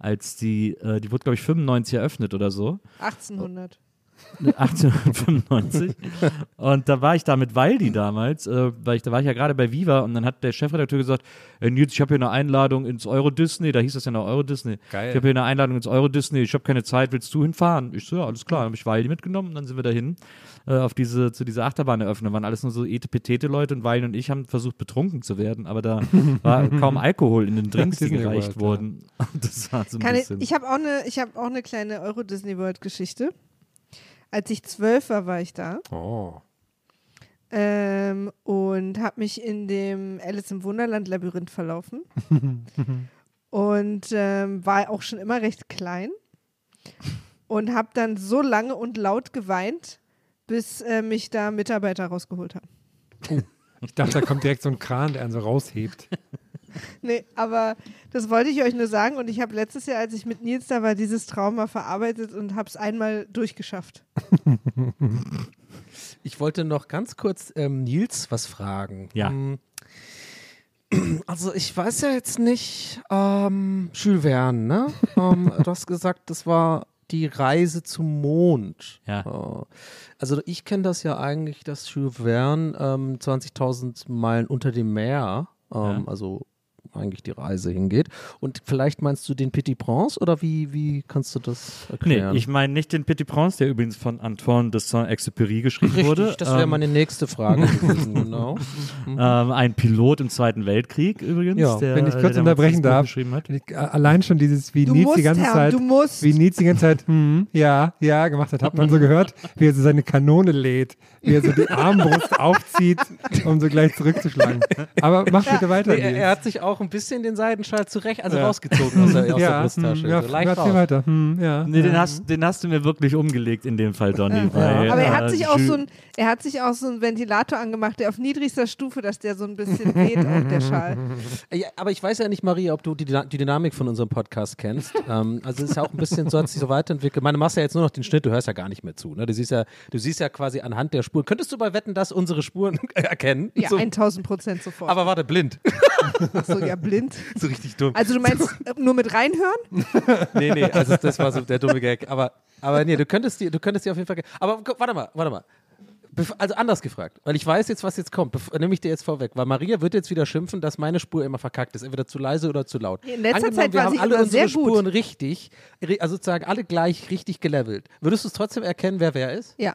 S3: Als die, äh, die wurde, glaube ich, 95 eröffnet oder so.
S4: 1800.
S3: 1895. und da war ich da mit Waldi damals, äh, weil ich, da war ich ja gerade bei Viva und dann hat der Chefredakteur gesagt, hey Nils, ich habe hier eine Einladung ins Euro Disney, da hieß das ja noch Euro Disney.
S2: Geil.
S3: Ich habe hier eine Einladung ins Euro Disney, ich habe keine Zeit, willst du hinfahren? Ich so, ja, alles klar, dann habe ich Waldi mitgenommen und dann sind wir dahin äh, auf diese, zu dieser Achterbahneröffnung. waren alles nur so etepetete Leute und Waldi und ich haben versucht, betrunken zu werden, aber da war kaum Alkohol in den Drinks, die gereicht
S1: World, ja.
S3: wurden. Und das war so ein
S4: Kann ich
S3: bisschen.
S4: ich habe auch eine ich habe auch eine kleine Euro Disney World Geschichte. Als ich zwölf war, war ich da
S1: Oh.
S4: ähm, und habe mich in dem Alice im Wunderland Labyrinth verlaufen und ähm, war auch schon immer recht klein und habe dann so lange und laut geweint, bis äh, mich da Mitarbeiter rausgeholt haben.
S1: Ich dachte, da kommt direkt so ein Kran, der einen so raushebt.
S4: Nee, aber das wollte ich euch nur sagen und ich habe letztes Jahr, als ich mit Nils da war, dieses Trauma verarbeitet und habe es einmal durchgeschafft.
S2: Ich wollte noch ganz kurz ähm, Nils was fragen.
S3: Ja.
S2: Ähm, Also ich weiß ja jetzt nicht, ähm, Jules Verne, ne? ähm, du hast gesagt, das war die Reise zum Mond.
S3: Ja.
S2: Äh, Also ich kenne das ja eigentlich, dass Jules Verne ähm, 20.000 Meilen unter dem Meer, ähm,
S3: Ja.
S2: also eigentlich die Reise hingeht. Und vielleicht meinst du den Petit Prince oder wie, wie kannst du das
S3: Nee,
S2: erklären?
S3: ich meine nicht den Petit Prince, der übrigens von Antoine de Saint-Exupéry geschrieben
S2: Richtig,
S3: wurde.
S2: das wäre
S3: Ähm,
S2: meine nächste Frage gewesen, genau.
S3: ähm, ein Pilot im Zweiten Weltkrieg übrigens.
S2: Ja,
S3: der,
S1: Wenn ich kurz unterbrechen darf.
S3: Geschrieben hat.
S1: Ich, äh, allein schon dieses, wie
S4: musst,
S1: die ganze
S4: Herr,
S1: Zeit,
S4: du musst.
S1: wie Nils die ganze Zeit, hm, ja, ja, gemacht hat, hat man so gehört, wie er so seine Kanone lädt, wie er so die Armbrust aufzieht, um so gleich zurückzuschlagen. Aber mach bitte weiter,
S2: Nee, er, er hat sich auch ein bisschen den Seidenschal zurecht, also
S1: Ja.
S2: rausgezogen aus der, aus der
S1: ja,
S2: Brusttasche.
S1: hm, ja,
S2: so leicht raus.
S1: weiter. Hm, ja.
S3: Nee, den hast, den hast du mir wirklich umgelegt in dem Fall, Donny. Weil,
S4: Aber er hat
S3: äh,
S4: sich auch so ein, er hat sich auch so einen Ventilator angemacht, der auf niedrigster Stufe, dass der so ein bisschen weht, auch der Schal.
S2: Ja, aber ich weiß ja nicht, Maria, ob du die, die Dynamik von unserem Podcast kennst. ähm, also es ist ja auch ein bisschen so, hat sich so weiterentwickelt. Meine, du machst ja jetzt nur noch den Schnitt, du hörst ja gar nicht mehr zu. Ne? Du, siehst ja, du siehst ja quasi anhand der Spuren. Könntest du bei Wetten, dass unsere Spuren erkennen?
S4: Ja,
S2: so,
S4: 1000 Prozent sofort.
S2: aber warte, blind.
S4: so, ja, blind.
S2: so richtig dumm.
S4: Also du meinst äh, nur mit reinhören?
S2: Nee, nee, also das war so der dumme Gag. Aber, aber nee, du könntest die, du könntest die auf jeden Fall. Aber warte mal, warte mal. Also anders gefragt, weil ich weiß jetzt, was jetzt kommt. Nehme ich dir jetzt vorweg, weil Maria wird jetzt wieder schimpfen, dass meine Spur immer verkackt ist, entweder zu leise oder zu laut.
S4: In letzter
S2: Angenommen,
S4: Zeit
S2: wir
S4: war
S2: haben alle unsere. Spuren richtig, ri- also sozusagen alle gleich richtig gelevelt. Würdest du es trotzdem erkennen, wer wer ist?
S4: Ja.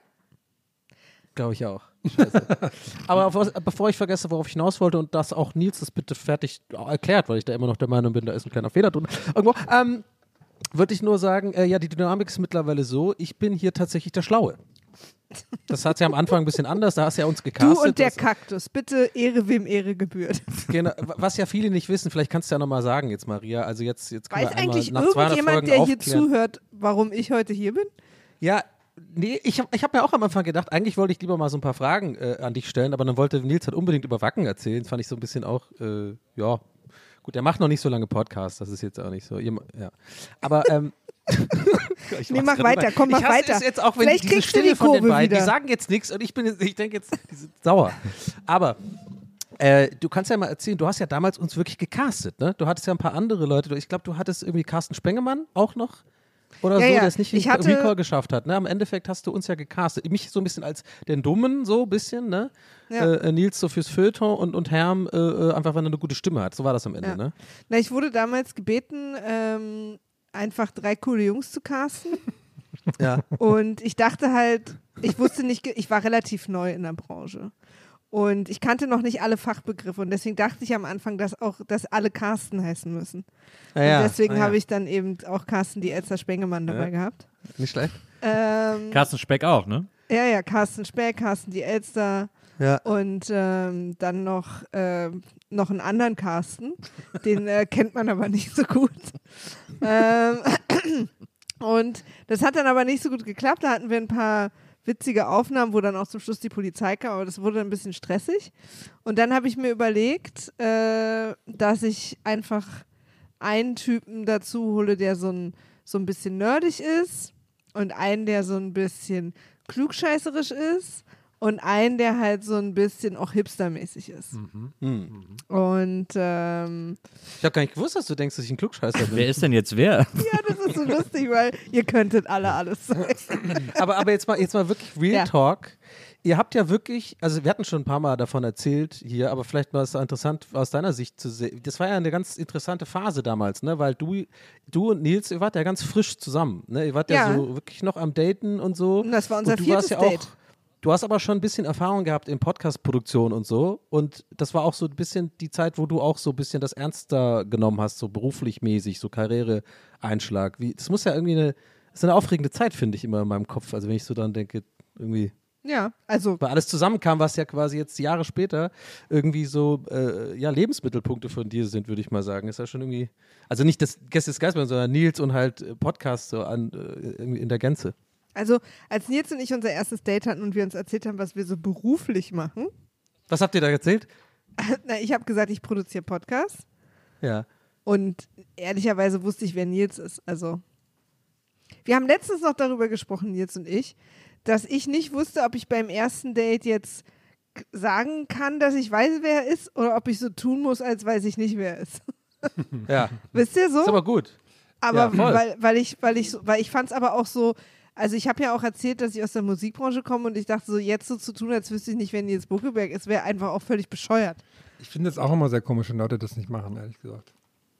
S2: Glaube ich auch. Aber auf bevor ich vergesse, worauf ich hinaus wollte und das auch Nils das bitte fertig erklärt, weil ich da immer noch der Meinung bin, da ist ein kleiner Fehler drin. Irgendwo, ähm, würde ich nur sagen, äh, ja, die Dynamik ist mittlerweile so, ich bin hier tatsächlich der Schlaue. Das hat ja am Anfang ein bisschen anders, da hast du ja uns
S4: Du
S2: gecastet.
S4: und der
S2: was,
S4: Kaktus. Bitte Ehre, wem Ehre gebührt.
S2: genau, was ja viele nicht wissen, vielleicht kannst du ja nochmal sagen jetzt, Maria. Also jetzt, jetzt
S4: Weiß eigentlich
S2: nach 200
S4: irgendjemand, der hier
S2: aufklären.
S4: zuhört, warum ich heute hier bin?
S2: Ja, nee, ich habe ich hab mir auch am Anfang gedacht, eigentlich wollte ich lieber mal so ein paar Fragen äh, an dich stellen, aber dann wollte Nils halt unbedingt über Wacken erzählen. Das fand ich so ein bisschen auch, äh, ja, gut, er macht noch nicht so lange Podcasts, das ist jetzt auch nicht so. Ihr, ja. Aber, ähm, ich
S4: Nee, mach weiter, komm, mach weiter.
S2: Jetzt auch, wenn
S4: Vielleicht
S2: diese
S4: kriegst du
S2: Stille
S4: die
S2: von den
S4: Kurve
S2: beiden, die
S4: wieder.
S2: sagen jetzt nichts und ich bin jetzt, ich denke jetzt, die sind sauer. Aber äh, du kannst ja mal erzählen, du hast ja damals uns wirklich gecastet, ne? Du hattest ja ein paar andere Leute. Du- Ich glaube, du hattest irgendwie Carsten Spengemann auch noch. Oder
S4: Ja,
S2: so,
S4: ja.
S2: der es nicht
S4: Ich hatte-
S2: Recall geschafft hat. Ne? Am Endeffekt hast du uns ja gecastet. Mich so ein bisschen als den Dummen, so ein bisschen, ne?
S4: Ja.
S2: Äh, Nils so fürs Feuilleton und, und Herm äh, äh, einfach, wenn er eine gute Stimme hat. So war das am Ende, ne?
S4: Na, ich wurde damals gebeten, ähm, einfach drei coole Jungs zu casten.
S2: Ja.
S4: Und ich dachte halt, ich wusste nicht, ich war relativ neu in der Branche. Und ich kannte noch nicht alle Fachbegriffe und deswegen dachte ich am Anfang, dass auch, dass alle Carsten heißen müssen.
S2: Ah, ja.
S4: Und deswegen
S2: ah, ja.
S4: habe ich dann eben auch Carsten die Elster Spengemann dabei
S2: Ja.
S4: gehabt.
S2: Nicht schlecht.
S4: Ähm,
S3: Carsten Speck auch, ne?
S4: ja, ja, Carsten Speck, Carsten die Elster
S2: Ja.
S4: und ähm, dann noch, ähm, noch einen anderen Carsten. Den äh, kennt man aber nicht so gut. ähm, und das hat dann aber nicht so gut geklappt. Da hatten wir ein paar witzige Aufnahmen, wo dann auch zum Schluss die Polizei kam, aber das wurde ein bisschen stressig. Und dann habe ich mir überlegt, äh, dass ich einfach einen Typen dazu hole, der so ein, so ein bisschen nerdig ist und einen, der so ein bisschen klugscheißerisch ist und einen, der halt so ein bisschen auch hipstermäßig ist.
S2: Hm.
S4: Und ähm,
S2: Ich habe gar nicht gewusst, dass du denkst, dass ich ein Klugscheißer bin.
S3: Wer ist denn jetzt wer?
S4: ja, das ist so lustig, weil ihr könntet alle alles sein.
S2: aber, aber jetzt mal, jetzt mal wirklich Real
S4: Ja.
S2: Talk. Ihr habt ja wirklich, also wir hatten schon ein paar Mal davon erzählt hier, aber vielleicht war es interessant aus deiner Sicht zu sehen. Das war ja eine ganz interessante Phase damals, ne? Weil du, du und Nils, ihr wart ja ganz frisch zusammen, ne? Ihr wart ja,
S4: Ja.
S2: so wirklich noch am Daten und so.
S4: Und das war unser
S2: und du
S4: viertes
S2: warst ja auch,
S4: Date.
S2: Du hast aber schon ein bisschen Erfahrung gehabt in Podcast-Produktion und so. Und das war auch so ein bisschen die Zeit, wo du auch so ein bisschen das ernster genommen hast, so beruflich mäßig, so Karriereeinschlag. Wie, das muss ja irgendwie eine, das ist eine aufregende Zeit, finde ich immer in meinem Kopf. Also wenn ich so dann denke, irgendwie,
S4: Ja, also
S2: weil alles zusammenkam, was ja quasi jetzt Jahre später irgendwie so, äh, ja, Lebensmittelpunkte von dir sind, würde ich mal sagen. Ist ja schon irgendwie, also nicht das Gäste des Geistmann, sondern Nils und halt äh, Podcast so an, äh, irgendwie in der Gänze.
S4: Also, als Nils und ich unser erstes Date hatten und wir uns erzählt haben, was wir so beruflich machen,
S2: Was habt ihr da erzählt?
S4: na, ich habe gesagt, ich produziere Podcasts
S2: Ja.
S4: und ehrlicherweise wusste ich, wer Nils ist. Also, wir haben letztens noch darüber gesprochen, Nils und ich, dass ich nicht wusste, ob ich beim ersten Date jetzt sagen kann, dass ich weiß, wer er ist, oder ob ich so tun muss, als weiß ich nicht, wer er ist.
S2: Ja.
S4: Wisst ihr so?
S2: Ist aber gut.
S4: Aber
S2: Ja,
S4: weil, weil ich, weil ich, weil ich fand es aber auch so, also ich habe ja auch erzählt, dass ich aus der Musikbranche komme und ich dachte so, jetzt so zu tun, als wüsste ich nicht, wer Nils Buckelberg ist, wäre einfach auch völlig bescheuert.
S1: Ich finde es auch immer sehr komisch, wenn Leute das nicht machen, ehrlich gesagt.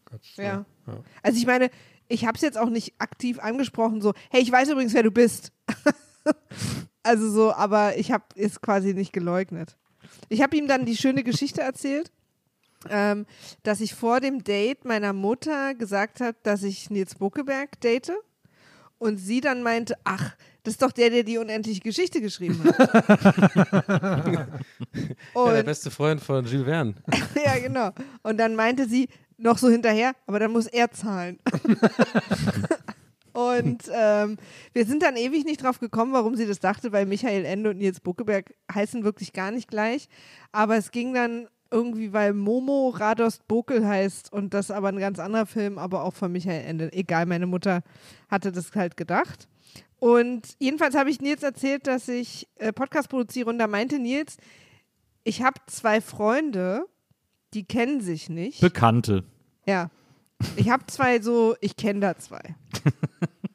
S1: Gott,
S4: Ja.
S1: ja.
S4: Also ich meine, ich habe es jetzt auch nicht aktiv angesprochen, so, hey, ich weiß übrigens, wer du bist. also so, aber ich habe es quasi nicht geleugnet. Ich habe ihm dann die schöne Geschichte erzählt, ähm, dass ich vor dem Date meiner Mutter gesagt habe, dass ich Nils Buckelberg date. Und sie dann meinte, ach, das ist doch der, der die unendliche Geschichte geschrieben hat.
S2: Ja, der beste Freund von Jules Verne.
S4: ja, genau. Und dann meinte sie noch so hinterher, aber dann muss er zahlen. und ähm, wir sind dann ewig nicht drauf gekommen, warum sie das dachte, weil Michael Ende und Nils Buckeberg heißen wirklich gar nicht gleich. Aber es ging dann irgendwie, weil Momo Radost Bokel heißt und das aber ein ganz anderer Film, aber auch von Michael Ende. Egal, meine Mutter hatte das halt gedacht. Und jedenfalls habe ich Nils erzählt, dass ich äh, Podcast produziere und da meinte Nils, ich habe zwei Freunde, die kennen sich nicht.
S3: Bekannte.
S4: ja. Ich habe zwei so, ich kenne da zwei.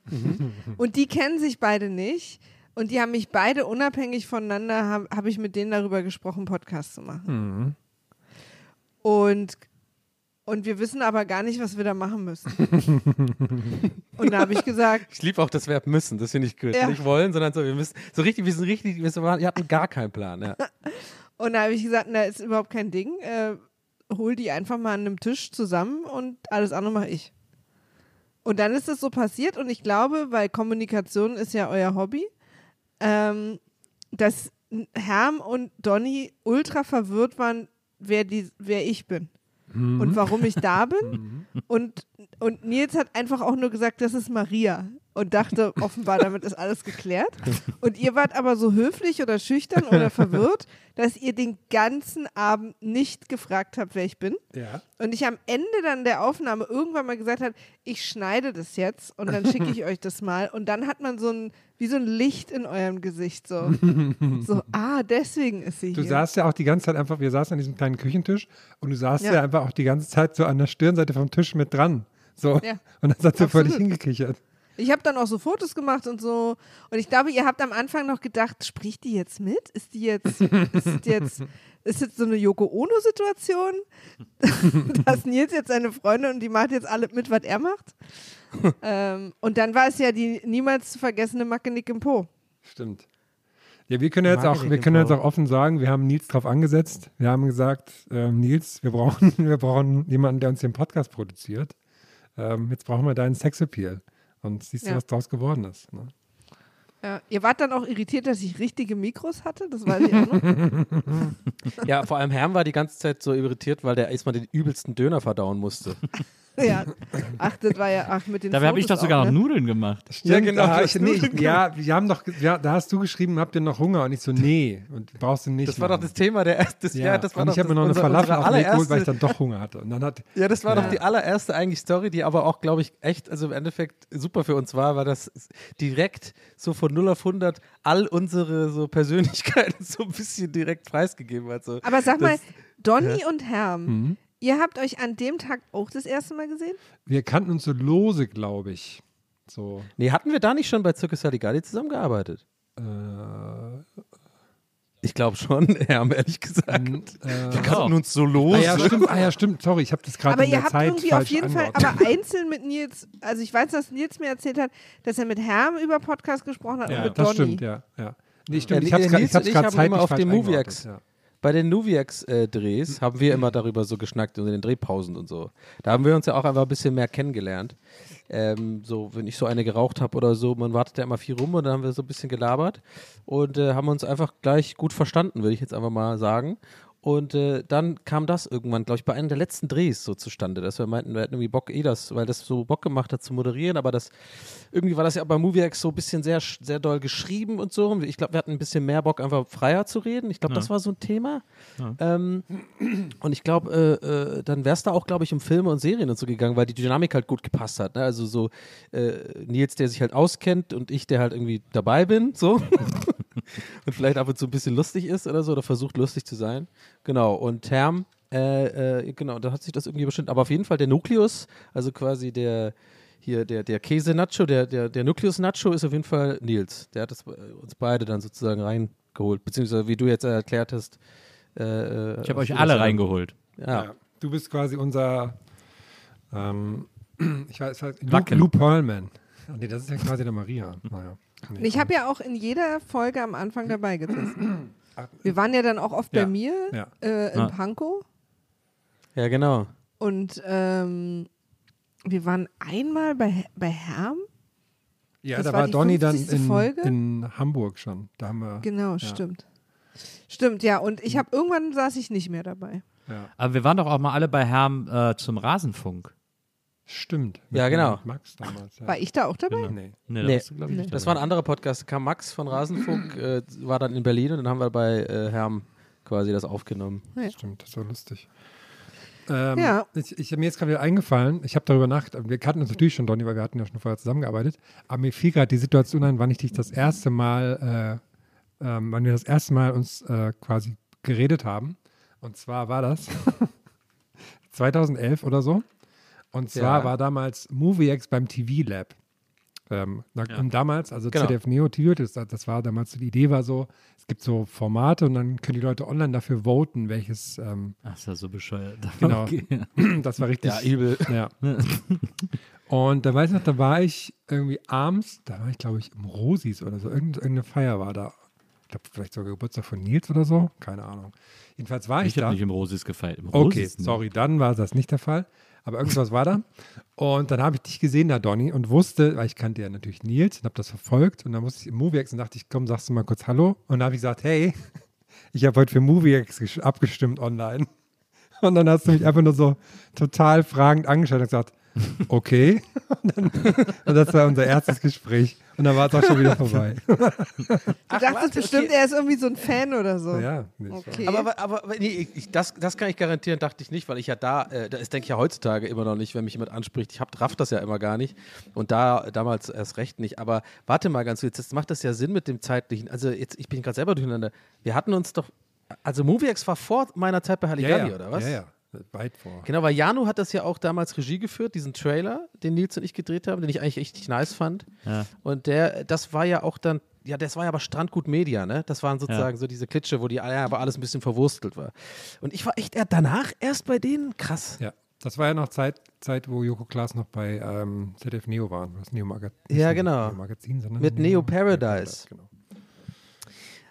S4: und die kennen sich beide nicht. Und die haben mich beide unabhängig voneinander, habe hab ich mit denen darüber gesprochen, Podcast zu machen. Und, und wir wissen aber gar nicht, was wir da machen müssen. und da habe ich gesagt,
S2: Ich liebe auch das Verb müssen, das finde ich gut.
S4: Ja.
S2: Nicht wollen, sondern so, wir müssen, so richtig, wir sind richtig, wir, sind, wir hatten gar keinen Plan. Ja.
S4: Und da habe ich gesagt, na, ist überhaupt kein Ding. Äh, hol die einfach mal an einem Tisch zusammen und alles andere mache ich. Und dann ist es so passiert und ich glaube, weil Kommunikation ist ja euer Hobby, ähm, dass Herm und Donny ultra verwirrt waren, wer, die, wer ich bin und warum ich da bin. Und, und Nils hat einfach auch nur gesagt, das ist Maria. Und dachte, offenbar, damit ist alles geklärt. Und ihr wart aber so höflich oder schüchtern oder verwirrt, dass ihr den ganzen Abend nicht gefragt habt, wer ich bin.
S1: Ja.
S4: Und ich am Ende dann der Aufnahme irgendwann mal gesagt habe, ich schneide das jetzt und dann schicke ich euch das mal. Und dann hat man so ein, wie so ein Licht in eurem Gesicht. So, so ah, deswegen ist sie
S1: Du
S4: hier.
S1: saßt ja auch die ganze Zeit einfach, wir saßen an diesem kleinen Küchentisch und du saßt ja,
S4: Ja.
S1: einfach auch die ganze Zeit so an der Stirnseite vom Tisch mit dran. So.
S4: Ja.
S1: Und dann hat sie völlig hingekichert.
S4: Ich habe dann auch so Fotos gemacht und so. Und ich glaube, ihr habt am Anfang noch gedacht, spricht die jetzt mit? Ist die jetzt, ist jetzt, ist jetzt so eine Yoko Ono-Situation? Dass Nils jetzt seine Freunde und die macht jetzt alle mit, was er macht? ähm, und dann war es ja die niemals zu vergessene Macke Nick im Po.
S1: Stimmt. Ja, wir können jetzt auch, wir können jetzt auch offen sagen, wir haben Nils drauf angesetzt. Wir haben gesagt, ähm, Nils, wir brauchen, wir brauchen jemanden, der uns den Podcast produziert. Ähm, jetzt brauchen wir deinen Sexappeal. Und siehst du,
S4: Ja.
S1: was draus geworden ist. Ne?
S4: Ja, ihr wart dann auch irritiert, dass ich richtige Mikros hatte, das weiß ich auch noch.
S2: ja, vor allem Herm war die ganze Zeit so irritiert, weil der erstmal den übelsten Döner verdauen musste.
S4: ja. Ach, das war ja, ach, mit den
S3: Dabei habe ich doch sogar
S4: auch,
S3: noch
S4: ne?
S3: Nudeln gemacht.
S1: Stimmt,
S2: genau,
S1: ah, ich, nee,
S2: Nudeln
S1: ja, wir haben doch, ja, da hast du geschrieben, habt ihr noch Hunger? Und ich so, nee, und brauchst du nicht.
S2: Das war doch das Thema der ersten. Das, ja,
S1: Ja,
S2: das war
S1: und
S2: doch
S1: ich habe mir noch eine Falafel
S2: unsere
S1: auf den Weg geholt, weil ich dann doch Hunger hatte. Und dann hat,
S2: Ja, das war
S1: Ja.
S2: doch die allererste eigentlich Story, die aber auch, glaube ich, echt, also im Endeffekt super für uns war, weil das direkt so von 0 auf 100 all unsere so Persönlichkeiten so ein bisschen direkt preisgegeben hat. So.
S4: Aber sag mal, Donny und Herm,
S1: Mhm.
S4: Ihr habt euch an dem Tag auch das erste Mal gesehen?
S1: wir kannten uns so lose, glaube ich. So,
S2: Nee, hatten wir da nicht schon bei Circus Saligali zusammengearbeitet?
S1: äh,
S2: Ich glaube schon, Herm, ehrlich gesagt.
S1: äh,
S2: Wir kannten uns so los.
S1: ah, ja, stimmt, ah, ja, stimmt, sorry, ich habe das gerade
S4: Aber
S1: in
S4: ihr
S1: der
S4: habt
S1: Zeit
S4: irgendwie auf jeden Fall, aber einzeln mit Nils, also ich weiß, dass Nils mir erzählt hat, dass er mit Herm über Podcast gesprochen hat und
S1: Ja,
S4: mit
S1: das
S4: Donny.
S1: stimmt, ja. ja. Nee, stimmt,
S2: Ja,
S1: ich habe es
S2: und
S1: gerade zeitlich
S2: immer auf dem Moviex
S1: Ja.
S2: Bei den Nuviax-Drehs haben wir immer darüber so geschnackt und in den Drehpausen und so. Da haben wir uns ja auch einfach ein bisschen mehr kennengelernt. Ähm, so, wenn ich so eine geraucht habe oder so, man wartet ja immer viel rum und dann haben wir so ein bisschen gelabert und äh, haben uns einfach gleich gut verstanden, würde ich jetzt einfach mal sagen. Und äh, dann kam das irgendwann, glaube ich, bei einem der letzten Drehs so zustande, dass wir meinten, wir hätten irgendwie Bock, eh das, weil das so Bock gemacht hat zu moderieren, aber das irgendwie war das ja bei MovieX so ein bisschen sehr, sehr doll geschrieben und so. Und Ich glaube, wir hatten ein bisschen mehr Bock, einfach freier zu reden. Ich glaube, das war so ein Thema. Ähm, und ich glaube, äh, äh, dann wäre es da auch, glaube ich, um Filme und Serien und so gegangen, weil die Dynamik halt gut gepasst hat. Ne? Also so äh, Nils, der sich halt auskennt und ich, der halt irgendwie dabei bin, so. und vielleicht ab und zu ein bisschen lustig ist oder so, oder versucht lustig zu sein. Genau. Und Term, äh, äh, genau, da hat sich das irgendwie bestimmt. Aber auf jeden Fall der Nukleus, also quasi der hier der, der Käse-Nacho, der, der, der Nukleus-Nacho ist auf jeden Fall Nils. Der hat das, äh, uns beide dann sozusagen reingeholt. Beziehungsweise, wie du jetzt erklärt hast. Äh, äh,
S3: Ich habe euch alle reingeholt.
S2: Ja.
S1: Ja. Du bist quasi unser, ähm, ich weiß, Pearlman. Ah, nee, das ist ja quasi der Maria. Naja. Nee,
S4: Ich habe ja auch in jeder Folge am Anfang dabei gesessen. Wir waren ja dann auch oft
S1: Ja,
S4: bei mir
S1: ja.
S4: äh, in
S3: Ja.
S4: Pankow
S2: ja, genau.
S4: und ähm, wir waren einmal bei, bei Herm.
S1: Ja,
S4: das
S1: da
S4: war
S1: war Donny dann
S4: 50.
S1: in,
S4: Folge?
S1: in Hamburg schon. Da haben wir.
S4: Genau,
S1: Ja.
S4: stimmt. Stimmt, ja. Und ich habe irgendwann saß ich nicht mehr dabei.
S1: Ja.
S3: Aber wir waren doch auch mal alle bei Herm äh, zum Rasenfunk.
S1: Stimmt.
S2: Ja, genau.
S1: Max damals. Ja.
S4: War ich da auch dabei?
S3: Genau.
S1: Nee.
S3: Nee,
S2: Nee.
S3: das glaube ich nicht.
S2: Das war ein anderer Podcast. Kam Max von Rasenfunk, äh, war dann in Berlin und dann haben wir bei äh, Herm quasi das aufgenommen.
S4: Ja.
S1: Stimmt, das war lustig. Ähm,
S4: Ja.
S1: Ich, ich, mir ist gerade wieder eingefallen, ich habe darüber nachgedacht, wir kannten uns natürlich schon, Donny, weil wir hatten ja schon vorher zusammengearbeitet, aber mir fiel gerade die Situation ein, wann ich dich das erste Mal, äh, ähm, wann wir das erste Mal uns äh, quasi geredet haben. Und zwar war das 2011 oder so. Und zwar
S2: Ja.
S1: war damals MovieX beim TV Lab. Ähm, na, Und damals, also
S2: Genau.
S1: ZDF Neo TV, das, das war damals, die Idee war so, es gibt so Formate und dann können die Leute online dafür voten, welches, ähm,
S3: Ach, ist ja so bescheuert.
S1: Genau.
S3: Okay.
S1: das war richtig.
S2: Ja, übel.
S1: Ja. Und da weiß ich noch, da war ich irgendwie abends, da war ich glaube ich im Rosis oder so, Irgend, irgendeine Feier war da. Ich glaube, vielleicht sogar Geburtstag von Nils oder so, keine Ahnung. Jedenfalls war ich,
S3: Ich habe
S1: da.
S3: nicht im Rosis gefeiert. Im
S1: Okay,
S3: Rosis nicht.
S1: sorry, dann war das nicht der Fall. Aber irgendwas war da. Und dann habe ich dich gesehen da, Donny, und wusste, weil ich kannte ja natürlich Nils und habe das verfolgt. Und dann musste ich im Moviex und dachte ich, komm, sagst du mal kurz Hallo. Und dann habe ich gesagt, hey, ich habe heute für Moviex abgestimmt online. Und dann hast du mich einfach nur so total fragend angeschaut und gesagt, okay. Und, dann, und das war unser erstes Gespräch. Und dann war es auch schon wieder vorbei.
S4: Du dachtest bestimmt, er ist irgendwie so ein Fan oder so.
S1: ja,
S4: Okay.
S2: Aber, aber, aber nee, ich, das, das kann ich garantieren, dachte ich nicht, weil ich ja da, äh, das denke ich ja heutzutage immer noch nicht, wenn mich jemand anspricht. Ich hab, raff das ja immer gar nicht und da damals erst recht nicht. Aber warte mal ganz kurz, jetzt macht das ja Sinn mit dem zeitlichen. Also jetzt, ich bin gerade selber durcheinander. Wir hatten uns doch, also MovieX war vor meiner Zeit bei Halligalli,
S1: ja,
S2: oder was?
S1: Ja, ja, weit vor.
S2: Genau, weil Janu hat das ja auch damals Regie geführt, diesen Trailer, den Nils und ich gedreht haben, den ich eigentlich richtig nice fand.
S3: Ja.
S2: Und der, das war ja auch dann, ja, das war ja aber Strandgut Media, ne? Das waren sozusagen so diese Klitsche, wo die ja, aber alles ein bisschen verwurstelt war. Und ich war echt eher danach erst bei denen, krass.
S1: Ja, das war ja noch Zeit, Zeit wo Joko Klaas noch bei ähm, ZDF Neo waren. Das Neo Magazin.
S2: Ja, genau.
S1: Neo Magazin, sondern
S2: Mit Neo Paradise.
S1: Paradise, Genau.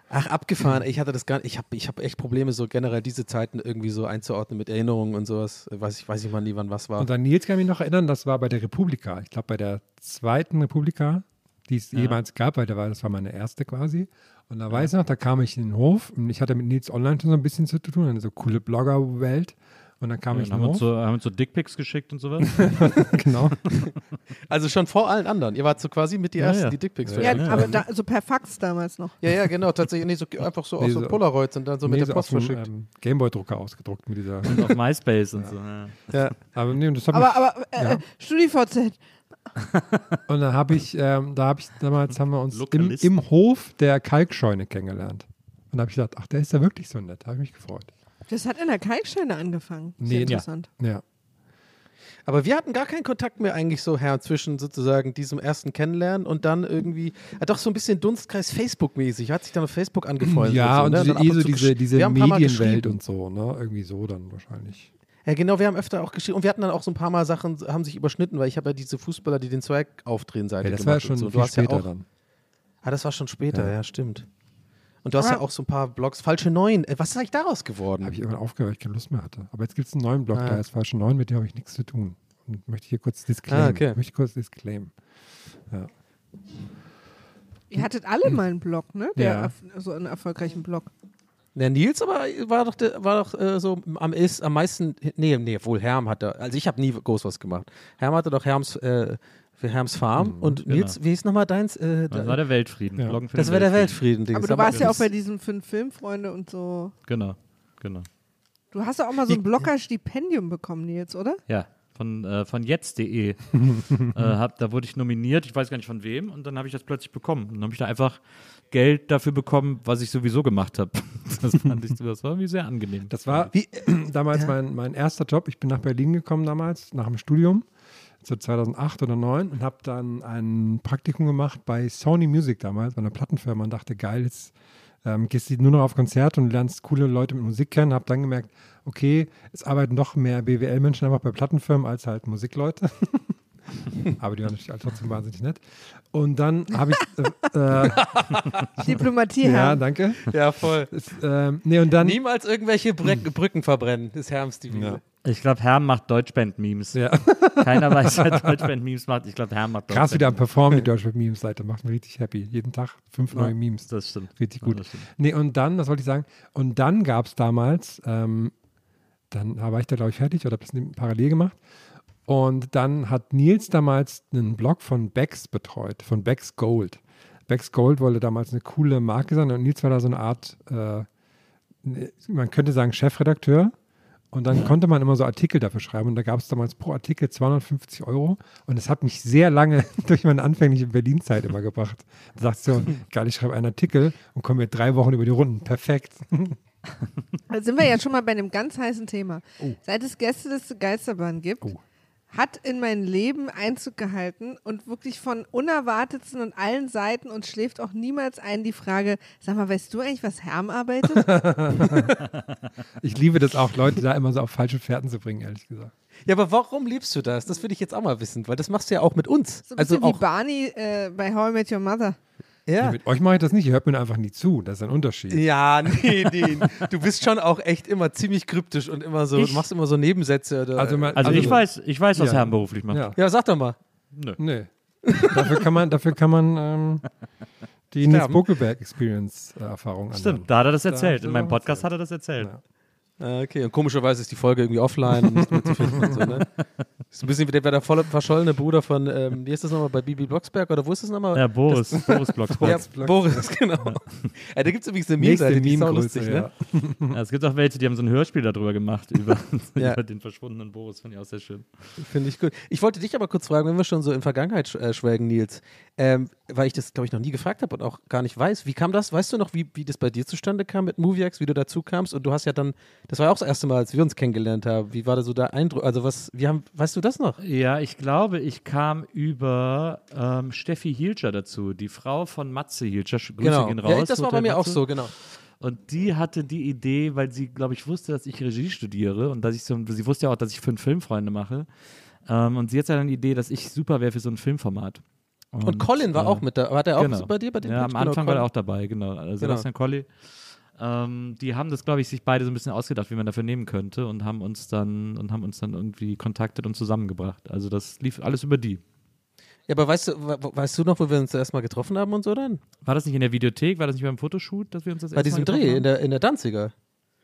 S2: Ach, abgefahren. Ich hatte das gar ich habe ich hab echt Probleme, so generell diese Zeiten irgendwie so einzuordnen mit Erinnerungen und sowas. Weiß ich, weiß ich mal nie, wann was war.
S1: Und an Nils kann ich mich noch erinnern, das war bei der Republika. Ich glaube, bei der zweiten Republika, die es jemals gab, weil da war, das war meine erste quasi. Und da weiß ich noch, da kam ich in den Hof und ich hatte mit Nils online schon so ein bisschen zu tun, eine so coole Blogger-Welt. Und dann kam
S3: Ja,
S1: ich
S3: dann haben, uns
S1: Hof.
S3: so, haben uns so Dickpics geschickt und sowas.
S1: genau.
S2: Also schon vor allen anderen. Ihr wart so quasi mit die
S3: Ja,
S2: ersten,
S3: ja.
S2: die Dickpics
S4: Ja,
S2: verschickt.
S4: aber da, so per Fax damals noch.
S2: Ja, ja, genau, tatsächlich. Nee, so, einfach so
S1: Nee,
S2: aus so
S1: so-
S2: Polaroids und dann so mit
S1: Nee,
S2: der
S1: so
S2: Post
S1: auf dem,
S2: verschickt.
S1: ähm, Gameboy-Drucker ausgedruckt mit dieser.
S3: auf MySpace und so. Ja.
S2: ja.
S1: Aber nee, und das
S4: Aber, aber äh,
S1: Ja.
S4: StudiVZ,
S1: und dann habe ich, ähm, da habe ich damals haben wir uns im, im Hof der Kalkscheune kennengelernt. Und da habe ich gedacht, ach, der ist ja wirklich so nett. Da habe ich mich gefreut.
S4: Das hat in der Kalksteine angefangen. Sehr
S1: Nee, ja.
S4: interessant.
S1: Ja.
S2: Aber wir hatten gar keinen Kontakt mehr eigentlich so, Herr, zwischen sozusagen diesem ersten Kennenlernen und dann irgendwie, ja, doch so ein bisschen Dunstkreis Facebook-mäßig. Hat sich dann auf Facebook angefreundet.
S1: Ja, und
S2: ne?
S1: so,
S2: dann ab
S1: eh so diese, diese Medienwelt und so, ne? Irgendwie so dann wahrscheinlich.
S2: Ja, genau, wir haben öfter auch geschrieben und wir hatten dann auch so ein paar Mal Sachen, haben sich überschnitten, weil ich habe ja diese Fußballer, die den Zweig aufdrehen, Seite
S1: Ja, das war ja
S2: und
S1: schon
S2: so. Du
S1: viel
S2: hast ja
S1: später
S2: auch,
S1: dann.
S2: Ah, das war schon später, ja,
S1: Ja.
S2: stimmt. Und du hast ja
S4: Aber-
S2: auch so ein paar Blogs, falsche Neun. Äh, Was ist eigentlich daraus geworden?
S1: Habe ich irgendwann aufgehört, weil ich keine Lust mehr hatte. Aber jetzt gibt es einen neuen Blog,
S2: Ah.
S1: der ist falsche 9, mit dem habe ich nichts zu tun. Und möchte hier kurz disclaimen.
S2: Ah, okay.
S1: Möchte kurz disclaimen.
S4: Ihr hattet alle mal einen Blog, ne? Der
S1: Ja.
S4: so einen erfolgreichen Blog.
S2: Der Nils aber war doch, der, war doch äh, so am, ist, am meisten, nee, nee, wohl Herm hatte, also ich habe nie groß was gemacht. Herm hatte doch Herms, äh, für Herms Farm und
S3: genau.
S2: Nils, wie hieß nochmal deins? Äh,
S3: Das
S2: da-
S3: war der Weltfrieden.
S1: Ja.
S2: Das war der
S3: Weltfrieden.
S2: Weltfrieden.
S4: Aber du warst ja auch bei diesen fünf Filmfreunde und so.
S3: Genau, genau.
S4: Du hast doch auch mal so ein Blogger-Stipendium bekommen, Nils, oder?
S3: Ja, von, äh, von jetzt.de. äh, hab, da wurde ich nominiert, ich weiß gar nicht von wem, und dann habe ich das plötzlich bekommen. Und dann habe ich da einfach Geld dafür bekommen, was ich sowieso gemacht habe. Das fand ich, das war irgendwie sehr angenehm.
S1: Das war damals mein, mein erster Job. Ich bin nach Berlin gekommen damals, nach dem Studium, 2008 oder 2009 und habe dann ein Praktikum gemacht bei Sony Music damals, bei einer Plattenfirma und dachte, geil, jetzt ähm, gehst du nur noch auf Konzerte und lernst coole Leute mit Musik kennen. Habe dann gemerkt, okay, es arbeiten noch mehr BWL-Menschen einfach bei Plattenfirmen als halt Musikleute. Aber die waren natürlich alle trotzdem wahnsinnig nett. Und dann habe ich. Äh, äh,
S4: Diplomatie,
S1: ja,
S4: Herr.
S1: danke.
S2: Ja, voll.
S1: Es, ähm, nee, und dann.
S2: Niemals irgendwelche Brück, Brücken verbrennen, ist Herms die
S1: Ja.
S3: Ich glaube, Herm macht Deutschband-Memes.
S1: Ja.
S3: Keiner weiß, wer Deutschband-Memes macht. Ich glaube, Herm macht
S1: Krass wieder am
S3: Deutschband-Memes.
S1: Performen, die Deutsche Memes-Seite. Macht mich richtig happy. Jeden Tag fünf neue Memes.
S3: Das stimmt.
S1: Richtig
S3: Ja,
S1: gut.
S3: das stimmt.
S1: Nee, und dann, was wollte ich sagen? Und dann gab es damals, ähm, dann war ich da, glaube ich, fertig oder habe das parallel gemacht. Und dann hat Nils damals einen Blog von Becks betreut, von Becks Gold. Becks Gold wollte damals eine coole Marke sein und Nils war da so eine Art, äh, man könnte sagen, Chefredakteur. Und dann konnte man immer so Artikel dafür schreiben. Und da gab es damals pro Artikel 250 Euro. Und es hat mich sehr lange durch meine anfängliche Berlin-Zeit immer gebracht. Da sagst du, so, geil, ich schreibe einen Artikel und komme mir drei Wochen über die Runden. Perfekt.
S4: Da sind wir ja schon mal bei einem ganz heißen Thema. Seit es Gästeliste Geisterbahn gibt,
S1: Oh.
S4: Hat in mein Leben Einzug gehalten und wirklich von unerwartetsten und allen Seiten und schläft auch niemals ein die Frage, sag mal, weißt du eigentlich, was Herm arbeitet?
S1: Ich liebe das auch, Leute da immer so auf falsche Fährten zu bringen, ehrlich gesagt.
S2: Ja, aber warum liebst du das? Das würde ich jetzt auch mal wissen, weil das machst du ja auch mit uns.
S4: So ein
S2: also
S4: bisschen wie
S2: auch,
S4: Barney äh, bei How I Met Your Mother.
S2: Ja.
S1: Mit euch mache ich das nicht, ihr hört mir einfach nie zu. Das ist ein Unterschied.
S2: Ja, nee, nee. Du bist schon auch echt immer ziemlich kryptisch und immer so,
S3: Ich-
S2: du machst immer so Nebensätze. Oder,
S1: Also, man,
S3: Also, ich weiß, ich weiß, was
S1: Ja.
S3: Herm beruflich macht.
S1: Ja,
S2: ja, sag doch mal.
S1: nee. dafür kann man, dafür kann man ähm, die Nils
S2: Sterben.
S1: Bokelberg Experience äh, Erfahrung anwenden.
S3: Stimmt, da hat er das erzählt.
S1: hat
S3: In meinem Podcast
S1: erzählt.
S3: hat er das erzählt.
S1: Ja.
S2: Ah, Okay, und komischerweise ist die Folge irgendwie offline und nicht mehr zu finden und so, ne? Ist ein bisschen wie der, der voll verschollene Bruder von, ähm, wie ist das nochmal, bei Bibi Blocksberg oder wo ist das nochmal?
S3: Ja, Boris, Boris Blocksberg.
S2: Ja, Boris, genau. Ja, da gibt es übrigens eine Meme-Seite, die ist
S1: Meme-Größe,
S2: lustig,
S1: ja.
S2: ne?
S3: Ja, es gibt auch welche, die haben so ein Hörspiel darüber gemacht, über,
S2: Ja.
S3: über den verschwundenen Boris. Finde ich auch sehr schön.
S2: Finde ich gut. Ich wollte dich aber kurz fragen, wenn wir schon so in Vergangenheit sch äh, schwelgen, Nils, ähm, weil ich das, glaube ich, noch nie gefragt habe und auch gar nicht weiß. Wie kam das? Weißt du noch, wie, wie das bei dir zustande kam mit Moviex, wie du dazu kamst? Und du hast ja dann, das war ja auch das erste Mal, als wir uns kennengelernt haben. Wie war da so der Eindruck? Also was, wir haben, weißt du das noch?
S3: Ja, ich glaube, ich kam über ähm, Steffi Hielscher dazu, die Frau von Matze Hielscher. Grüße
S2: genau.
S3: gehen raus.
S2: ja, das war bei mir auch
S3: Matze.
S2: so, genau.
S3: Und die hatte die Idee, weil sie, glaube ich, wusste, dass ich Regie studiere und dass ich so, sie wusste ja auch, dass ich fünf Filmfreunde mache. Ähm, und sie hatte dann die Idee, dass ich super wäre für so ein Filmformat.
S2: Und, Colin war
S3: äh,
S2: auch mit da. War der auch
S3: genau.
S2: bei dir bei dem
S3: Ja, am?
S2: Genau,
S3: Anfang war
S2: Colin.
S3: er auch dabei, genau. Also Sebastian Colli. Ähm, die haben das, glaube ich, sich beide so ein bisschen ausgedacht, wie man dafür nehmen könnte und haben uns dann und haben uns dann irgendwie kontaktet und zusammengebracht. Also das lief alles über die.
S2: Ja, aber weißt du, we- weißt du noch, wo wir uns erstmal getroffen haben und so dann?
S3: War das nicht in der Videothek? War das nicht beim Fotoshoot, dass wir uns das
S2: Bei diesem Dreh
S3: haben?
S2: in der, in der Danziger.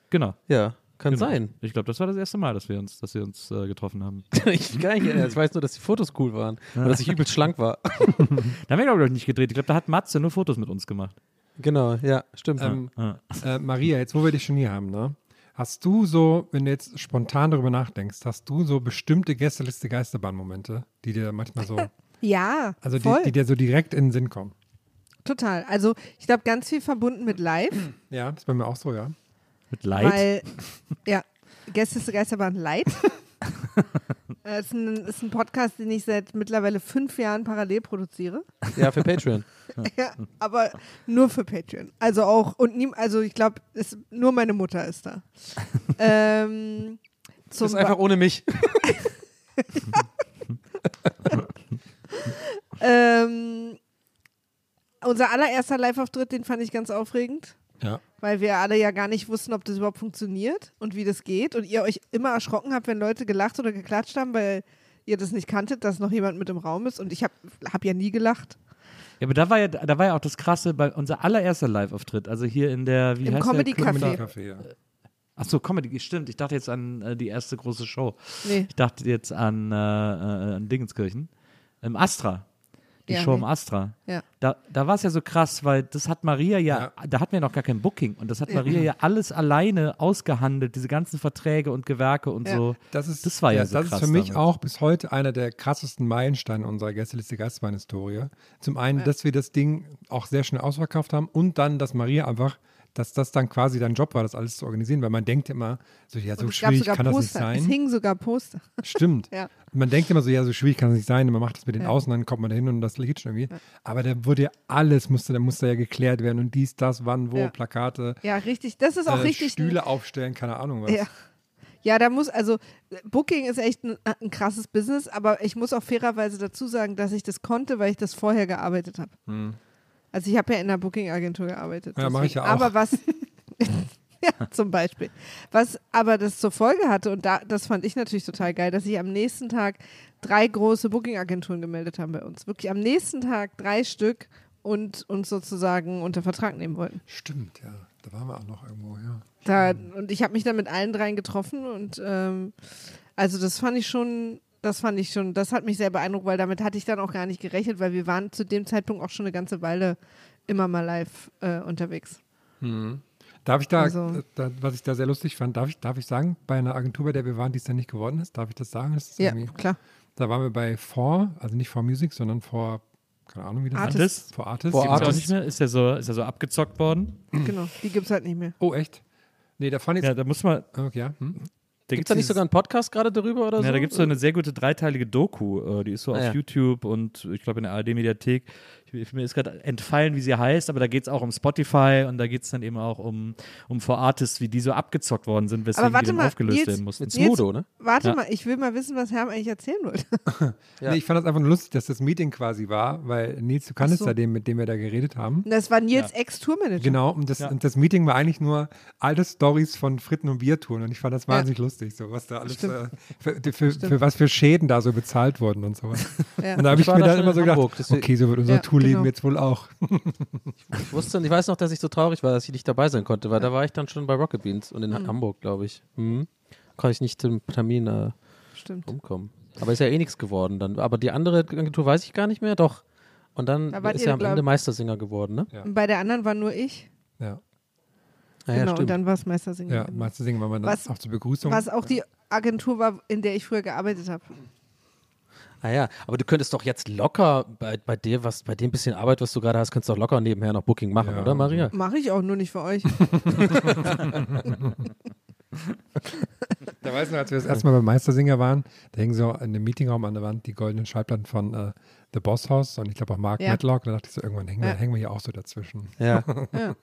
S3: Genau.
S2: Ja, Kann
S3: Genau.
S2: sein.
S3: Ich glaube, das war das erste Mal, dass wir uns, dass wir uns äh, getroffen haben.
S2: ich, gar nicht, erinnern. ich weiß nur, dass die Fotos cool waren und dass ich übelst schlank war.
S3: Da haben wir, glaube ich, nicht gedreht. Ich glaube, da hat Matze nur Fotos mit uns gemacht.
S2: genau, ja, stimmt.
S1: Ähm,
S3: Ja.
S1: äh, Maria, jetzt wo wir dich schon hier haben, ne? Hast du so, wenn du jetzt spontan darüber nachdenkst, hast du so bestimmte Gästeliste Geisterbahn-Momente, die dir manchmal so,
S4: Ja,
S1: also die, die dir so direkt in den Sinn kommen?
S4: total. Also ich glaube, ganz viel verbunden mit Live,
S1: Ja, das ist bei mir auch so, ja.
S3: Mit Leid.
S4: weil, ja, Gäste Geisterbahn Light. Äh, ist, ein, ist ein Podcast, den ich seit mittlerweile fünf Jahren parallel produziere.
S2: ja, für Patreon.
S4: Ja, aber nur für Patreon. Also auch, und nie, also ich glaube, nur meine Mutter ist da. ähm, zum
S2: Das ist einfach ohne mich.
S4: ähm, unser allererster Live-Auftritt, den fand ich ganz aufregend,
S1: Ja.
S4: weil wir alle ja gar nicht wussten, ob das überhaupt funktioniert und wie das geht. Und ihr euch immer erschrocken habt, wenn Leute gelacht oder geklatscht haben, weil ihr das nicht kanntet, dass noch jemand mit im Raum ist. Und ich habe hab ja nie gelacht.
S3: Ja, aber da war ja, da war ja auch das Krasse bei unser allererster Live-Auftritt. Also hier in der, wie
S4: Im
S3: heißt
S4: Comedy
S3: der?
S4: Café.
S1: Café, ja.
S3: Achso, Comedy, stimmt. Ich dachte jetzt an äh, die erste große Show.
S4: Nee.
S3: Ich dachte jetzt an, äh, äh, an Dingenskirchen. Im Astra. Die
S4: Ja,
S3: Show im
S4: nee.
S3: Astra.
S4: Ja.
S3: Da, da war es ja so krass, weil das hat Maria ja, da hatten wir noch gar kein Booking und das hat Maria ja alles alleine ausgehandelt, diese ganzen Verträge und Gewerke und
S4: Ja.
S3: so.
S1: Das, ist,
S3: Das war ja so
S1: Das
S3: krass
S1: ist für mich
S3: damals.
S1: auch bis heute einer der krassesten Meilensteine unserer Gästeliste Gastwein-Historie. Zum einen, dass wir das Ding auch sehr schnell ausverkauft haben und dann, dass Maria einfach, dass das dann quasi dein Job war, das alles zu organisieren, weil man denkt immer, so ja, so schwierig kann das nicht
S4: Poster.
S1: sein.
S4: Es hingen sogar Poster.
S1: Stimmt.
S4: Ja.
S1: Man denkt immer so, ja, so schwierig kann es nicht sein. Und man macht das mit den
S4: Ja.
S1: Außen, dann kommt man da hin und das geht schon irgendwie. Aber da wurde ja alles, musste, da musste ja geklärt werden und dies, das, wann, wo,
S4: Ja.
S1: Plakate,
S4: Ja, richtig. Das ist auch
S1: äh,
S4: richtig.
S1: Stühle aufstellen, keine Ahnung was.
S4: Ja. Ja, da muss, also Booking ist echt ein, ein krasses Business, aber ich muss auch fairerweise dazu sagen, dass ich das konnte, weil ich das vorher gearbeitet habe. Also ich habe ja in einer Booking-Agentur gearbeitet.
S1: Ja, mach ich ja auch.
S4: Aber was, ja, zum Beispiel. Was aber das zur Folge hatte, und da, das fand ich natürlich total geil, dass sich am nächsten Tag drei große Booking-Agenturen gemeldet haben bei uns. Wirklich am nächsten Tag drei Stück und uns sozusagen unter Vertrag nehmen wollten.
S1: Stimmt, ja. Da waren wir auch noch irgendwo, ja.
S4: Da, und ich habe mich dann mit allen dreien getroffen und ähm, also das fand ich schon, das fand ich schon, das hat mich sehr beeindruckt, weil damit hatte ich dann auch gar nicht gerechnet, weil wir waren zu dem Zeitpunkt auch schon eine ganze Weile immer mal live äh, unterwegs.
S1: Darf ich da,
S4: Also-
S1: da, was ich da sehr lustig fand, darf ich, darf ich sagen, bei einer Agentur, bei der wir waren, die es dann nicht geworden ist, darf ich das sagen? Das ist
S4: Ja, klar.
S1: Da waren wir bei For, also nicht For Music, sondern For, keine Ahnung, wie das
S4: Artist.
S1: heißt. For
S3: Gibt's auch
S2: Artist.
S3: nicht mehr? Ist ja so, ist ja so abgezockt worden.
S4: Genau, die gibt es halt nicht mehr.
S1: Oh, echt? Nee, da fand ich.
S3: Ja, da muss man.
S1: Okay, ja. Hm?
S3: Da
S2: Gibt es da nicht sogar einen Podcast gerade darüber oder so?
S3: Ja, da gibt es so eine sehr gute dreiteilige Doku, äh, die ist so
S2: Ah,
S3: auf
S2: ja.
S3: YouTube und ich glaube in der ARD-Mediathek. Ich, mir ist gerade entfallen, wie sie heißt, aber da geht es auch um Spotify und da geht es dann eben auch um, um For Artists, wie die so abgezockt worden sind, weswegen
S4: warte
S3: die
S4: mal,
S3: aufgelöst
S4: Nils-
S3: werden mussten.
S2: Mit
S4: Nils-
S2: Smudo, ne?
S4: Warte
S3: Ja.
S4: mal, ich will mal wissen, was Herm eigentlich erzählen wollte.
S2: Ja.
S1: Nee, ich fand das einfach nur lustig, dass das Meeting quasi war, weil Nils, du kanntest
S4: so.
S1: ja den, mit dem wir da geredet haben.
S4: Das war Nils Ex-Tourmanager.
S1: Genau, und das,
S3: Ja.
S1: und das Meeting war eigentlich nur alte Stories von Fritten- und Biertouren und ich fand das
S4: Ja.
S1: wahnsinnig lustig, so was da alles, äh, für, für, für was für Schäden da so bezahlt wurden und sowas.
S4: Ja.
S1: Und da habe
S2: Ich
S1: mir
S2: da
S1: dann immer so gedacht, okay, so wird unser
S4: Ja,
S1: Tourleben
S4: genau.
S1: jetzt wohl auch.
S2: Ich wusste ich weiß noch, dass ich so traurig war, dass ich nicht dabei sein konnte, weil da war ich dann schon bei Rocket Beans und in
S4: Mhm.
S2: Hamburg, glaube ich. Mhm. Konnte ich nicht zum Termin äh,
S4: Stimmt.
S2: umkommen. Aber ist ja eh nichts geworden dann. Aber die andere Agentur weiß ich gar nicht mehr, doch. Und dann
S4: Da
S2: ist
S4: ihr,
S2: ja am
S4: glaub-
S2: Ende Meistersinger geworden, ne?
S1: Ja.
S4: Und bei der anderen war nur ich.
S1: Ja,
S2: Ja,
S4: genau,
S2: ja,
S4: und dann war es Meistersinger.
S1: ja
S4: genau.
S1: singen, weil man dann
S4: Was-
S1: auch zur Begrüßung.
S4: Was auch die Agentur war, in der ich früher gearbeitet habe.
S2: Ah ja, aber du könntest doch jetzt locker bei, bei dir, was, bei dem bisschen Arbeit, was du gerade hast, könntest du doch locker nebenher noch Booking machen,
S1: Ja.
S2: oder Maria?
S4: Mache ich auch nur nicht für euch.
S1: Da weiß ich noch, als wir das erste Mal beim Meistersinger waren, da hingen so in dem Meetingraum an der Wand die goldenen Schallplatten von äh, The Boss House und ich glaube auch Mark
S4: Ja.
S1: Matlock. Da dachte ich so, irgendwann hängen, wir,
S4: Ja.
S1: hängen wir hier auch so dazwischen.
S2: Ja.
S4: Ja.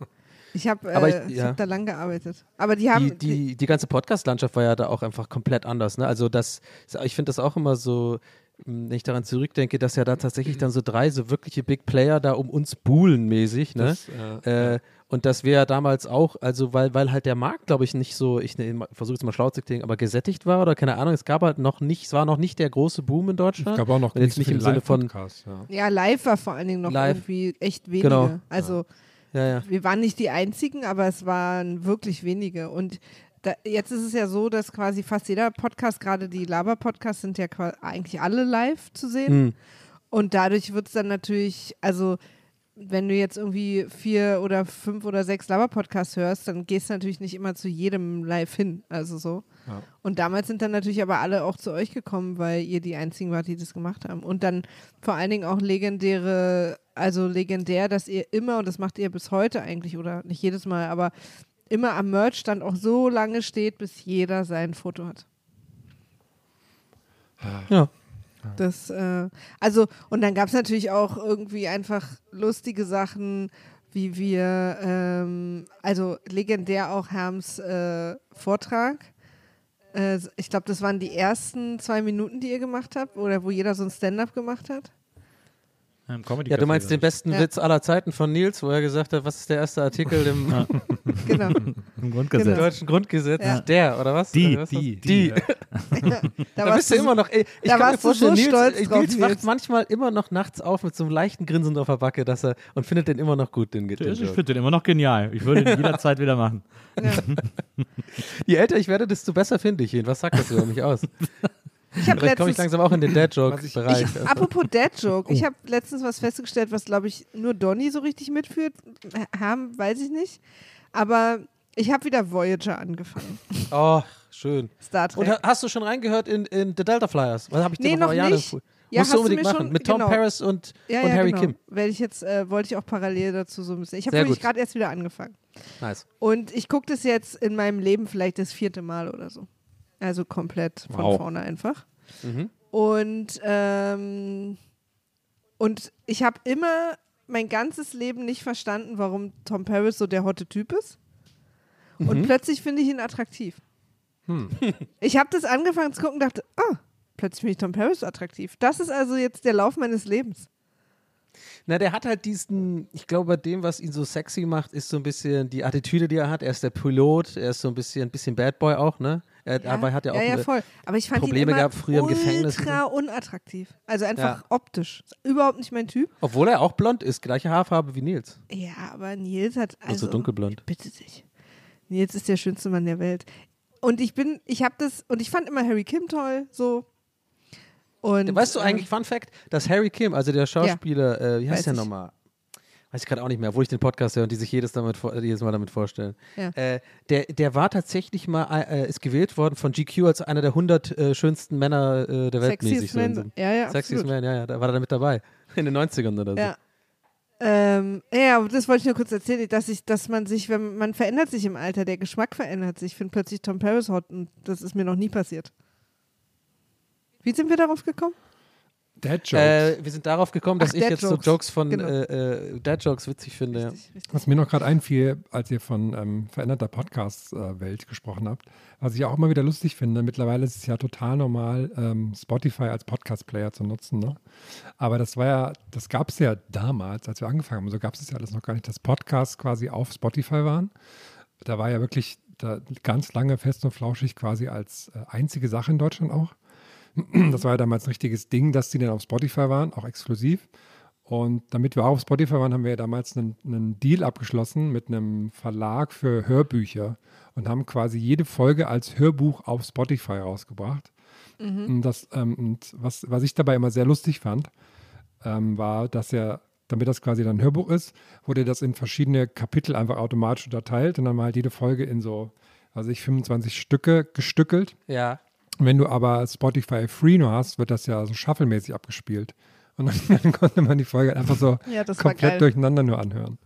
S4: Ich habe äh,
S2: ich- ja.
S4: hab da lang gearbeitet. Aber die haben.
S2: die, die, die ganze Podcast-Landschaft war ja da auch einfach komplett anders. Ne? Also das, ich finde das auch immer so, wenn ich daran zurückdenke, dass ja da tatsächlich dann so drei so wirkliche Big Player da um uns buhlen mäßig, ne?
S1: Das, äh,
S2: Äh, und das wäre ja damals auch, also weil, weil halt der Markt, glaube ich, nicht so, ich ne, versuche es mal schlau zu klingen, aber gesättigt war oder keine Ahnung, es gab halt noch nicht, es war noch nicht der große Boom in Deutschland.
S1: glaube auch noch
S2: jetzt nicht
S1: so
S2: im
S1: viele
S2: Sinne von,
S1: Ja.
S4: ja, live war vor allen Dingen noch
S2: Live.
S4: irgendwie echt wenige.
S2: Genau.
S4: Also
S2: ja, ja.
S4: wir waren nicht die einzigen, aber es waren wirklich wenige. Und da, jetzt ist es ja so, dass quasi fast jeder Podcast, gerade die Laber-Podcasts, sind ja eigentlich alle live zu sehen.
S2: Hm.
S4: Und dadurch wird es dann natürlich, also wenn du jetzt irgendwie vier oder fünf oder sechs Laber-Podcasts hörst, dann gehst du natürlich nicht immer zu jedem live hin. Also so. Und damals sind dann natürlich aber alle auch zu euch gekommen, weil ihr die einzigen wart, die das gemacht haben. Und dann vor allen Dingen auch legendäre, also legendär, dass ihr immer, und das macht ihr bis heute eigentlich, oder nicht jedes Mal, aber immer am Merchstand auch so lange steht, bis jeder sein Foto hat.
S2: Ja.
S4: Das, äh, also, und dann gab es natürlich auch irgendwie einfach lustige Sachen, wie wir, ähm, also legendär auch Herms äh, Vortrag. Äh, ich glaube, das waren die ersten zwei Minuten, die ihr gemacht habt, oder wo jeder so ein Stand-up gemacht hat.
S3: Im Comedy
S2: Ja, du meinst den besten
S4: Ja.
S2: Witz aller Zeiten von Nils, wo er gesagt hat, was ist der erste Artikel im
S4: Genau.
S3: Im Grundgesetz.
S2: deutschen Grundgesetz?
S4: Ja.
S2: Der, oder was?
S3: Die,
S2: Oder was
S3: die,
S2: die.
S3: die,
S4: Da,
S2: Da
S4: warst
S2: bist du
S4: so-
S2: immer noch, ey, ich
S4: da
S2: kann mir vorstellen,
S4: so
S2: Nils,
S4: stolz
S2: äh,
S4: drauf,
S2: Nils wacht
S4: Nils.
S2: manchmal immer noch nachts auf mit so einem leichten Grinsen auf der Backe, dass er und findet den immer noch gut, den, den
S3: Ich
S2: Joke.
S3: finde den immer noch genial. Ich würde ihn jederzeit wieder machen.
S4: Ja.
S2: Je älter ich werde, desto besser finde ich ihn. Was sagt das über mich aus?
S4: Ich habe
S2: komme ich
S4: letztens
S2: langsam auch in den Dad-Joke-Bereich.
S4: Ich, apropos Dad-Joke, ich habe letztens was festgestellt, was, glaube ich, nur Donny so richtig mitführt. Haben, weiß ich nicht. Aber ich habe wieder Voyager angefangen.
S2: Oh, schön.
S4: Star
S2: Und
S4: Trek.
S2: ha- hast du schon reingehört in, in The Delta Flyers? Was habe ich dir
S4: Nee,
S2: noch,
S4: noch nicht. Ja,
S2: Musst
S4: hast
S2: du
S4: du
S2: unbedingt
S4: mir
S2: machen.
S4: schon-
S2: Mit Tom
S4: genau.
S2: Paris und,
S4: ja,
S2: und
S4: ja,
S2: Harry
S4: genau.
S2: Kim.
S4: Werde ich jetzt, äh, wollte ich auch parallel dazu so ein bisschen. Ich habe nämlich gerade erst wieder angefangen.
S2: Nice.
S4: Und ich gucke das jetzt in meinem Leben vielleicht das vierte Mal oder so. Also komplett von
S2: Wow.
S4: vorne einfach.
S2: Mhm.
S4: Und, ähm, und ich habe immer mein ganzes Leben nicht verstanden, warum Tom Paris so der hotte Typ ist. Und plötzlich finde ich ihn attraktiv. Ich habe das angefangen zu gucken und dachte, ah, plötzlich finde ich Tom Paris so attraktiv. Das ist also jetzt der Lauf meines Lebens.
S2: Na, der hat halt diesen, ich glaube, bei dem, was ihn so sexy macht, ist so ein bisschen die Attitüde, die er hat. Er ist der Pilot, er ist so ein bisschen, ein bisschen Bad Boy auch, ne? Er, Dabei hat er auch
S4: ja, ja,
S2: eine-
S4: voll. Aber ich fand
S2: Probleme gehabt früher im Gefängnis
S4: ultra unattraktiv. Also einfach
S2: Ja.
S4: optisch. Überhaupt nicht mein Typ.
S2: Obwohl er auch blond ist, gleiche Haarfarbe wie Nils.
S4: Ja, aber Nils hat also,
S2: Also dunkelblond.
S4: Bitte dich. Nils ist der schönste Mann der Welt. Und ich bin, ich habe das, und ich fand immer Harry Kim toll, so. Und,
S2: weißt du
S4: ähm,
S2: eigentlich, Fun Fact, dass Harry Kim, also der Schauspieler, äh, wie heißt der nochmal? Weiß ich gerade auch nicht mehr, obwohl ich den Podcast höre und die sich jedes, damit, jedes Mal damit vorstellen.
S4: Ja.
S2: Äh, der, der war tatsächlich mal, äh, ist gewählt worden von GQ als einer der 100 äh, schönsten Männer äh, der Welt.
S4: Sexiest Man.
S2: so-
S4: Ja, ja,
S2: Sexiest
S4: absolut.
S2: Man, ja, ja, da war er da mit dabei. In den 90ern oder so.
S4: Ja. Ähm, ja, aber das wollte ich nur kurz erzählen, dass ich, dass man sich, wenn man verändert sich im Alter, der Geschmack verändert sich. Ich finde plötzlich Tom Paris hot und das ist mir noch nie passiert. Wie sind wir darauf gekommen?
S1: Dad Jokes.
S2: Äh, wir sind darauf gekommen, dass
S4: Ach,
S2: ich
S4: Dad
S2: jetzt so
S4: Jokes.
S2: Von
S4: Genau.
S2: äh, äh, Dad Jokes witzig finde.
S4: Richtig, richtig.
S1: Was mir noch gerade einfiel, als ihr von ähm, veränderter Podcast-Welt gesprochen habt, was ich auch immer wieder lustig finde, mittlerweile ist es ja total normal, ähm, Spotify als Podcast-Player zu nutzen. Ne? Aber das war ja, das gab es ja damals, als wir angefangen haben, so gab es es ja alles noch gar nicht, dass Podcasts quasi auf Spotify waren. Da war ja wirklich da ganz lange fest und flauschig quasi als äh, einzige Sache in Deutschland auch. Das war ja damals ein richtiges Ding, dass die dann auf Spotify waren, auch exklusiv. Und damit wir auch auf Spotify waren, haben wir ja damals einen, einen Deal abgeschlossen mit einem Verlag für Hörbücher und haben quasi jede Folge als Hörbuch auf Spotify rausgebracht. Und, das, ähm, und was, was ich dabei immer sehr lustig fand, ähm, war, dass er, damit das quasi dann ein Hörbuch ist, wurde das in verschiedene Kapitel einfach automatisch unterteilt und dann war halt jede Folge in so, also ich 25 Stücke gestückelt.
S2: ja.
S1: Wenn du aber Spotify Free nur hast, wird das ja so shufflemäßig abgespielt. Und dann, dann konnte man die Folge einfach so
S4: Ja,
S1: komplett durcheinander nur anhören.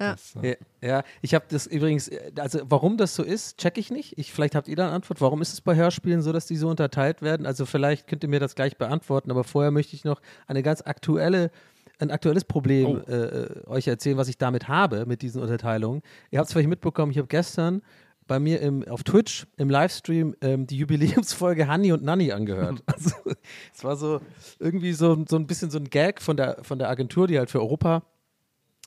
S4: Ja.
S1: Das, äh,
S2: Ja, ja. ich habe das übrigens, äh, also warum das so ist, checke ich nicht. Ich, vielleicht habt ihr da eine Antwort. Warum ist es bei Hörspielen so, dass die so unterteilt werden? Also vielleicht könnt ihr mir das gleich beantworten, aber vorher möchte ich noch eine ganz aktuelle, ein aktuelles Problem äh, äh, euch erzählen, was ich damit habe, mit diesen Unterteilungen. Ihr habt es vielleicht mitbekommen, ich habe gestern bei mir im, auf Twitch im Livestream ähm, die Jubiläumsfolge Hanni und Nanni angehört. Also es war so irgendwie so, so ein bisschen so ein Gag von der, von der Agentur, die halt für Europa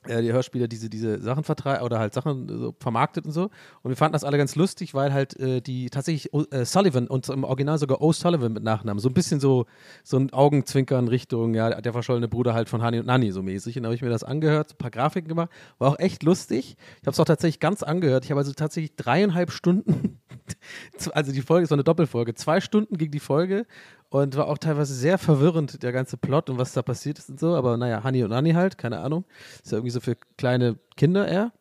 S2: äh, die Hörspieler diese, diese Sachen vertreibt oder halt Sachen so vermarktet und so. Und wir fanden das alle ganz lustig, weil halt äh, die tatsächlich O- äh, Sullivan und im Original sogar O'Sullivan mit Nachnamen, so ein bisschen so, so ein Augenzwinkern Richtung, ja, der verschollene Bruder halt von Hani und Nanni so mäßig. Und da habe ich mir das angehört, ein paar Grafiken gemacht, war auch echt lustig. Ich habe es auch tatsächlich ganz angehört. Ich habe also tatsächlich dreieinhalb Stunden also die Folge ist so eine Doppelfolge. Zwei Stunden ging die Folge und war auch teilweise sehr verwirrend, der ganze Plot und was da passiert ist und so. Aber naja, Honey und Annie halt, keine Ahnung. Ist ja irgendwie so für kleine Kinder eher.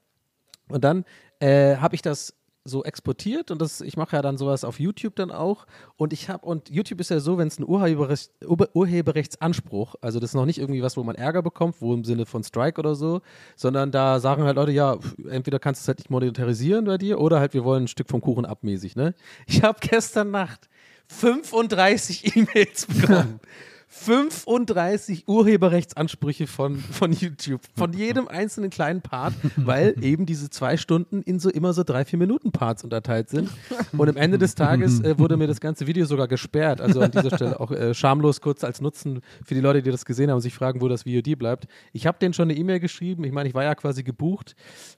S2: Und dann äh, habe ich das so exportiert und das, ich mache ja dann sowas auf YouTube dann auch und ich habe, und YouTube ist ja so, wenn es ein Urheberrecht, Ur- Urheberrechtsanspruch, also das ist noch nicht irgendwie was, wo man Ärger bekommt, wo im Sinne von Strike oder so, sondern da sagen halt Leute, ja, entweder kannst du es halt nicht monetarisieren bei dir oder halt wir wollen ein Stück vom Kuchen abmäßig, ne? Ich habe gestern Nacht 35 E-Mails bekommen. 35 Urheberrechtsansprüche von, von YouTube, von jedem einzelnen kleinen Part, weil eben diese zwei Stunden in so immer so drei, vier Minuten Parts unterteilt sind. Und am Ende des Tages äh, wurde mir das ganze Video sogar gesperrt. Also an dieser Stelle auch äh, schamlos kurz als Nutzen für die Leute, die das gesehen haben und sich fragen, wo das VOD bleibt. Ich habe denen schon eine E-Mail geschrieben. Ich meine, ich war ja quasi gebucht,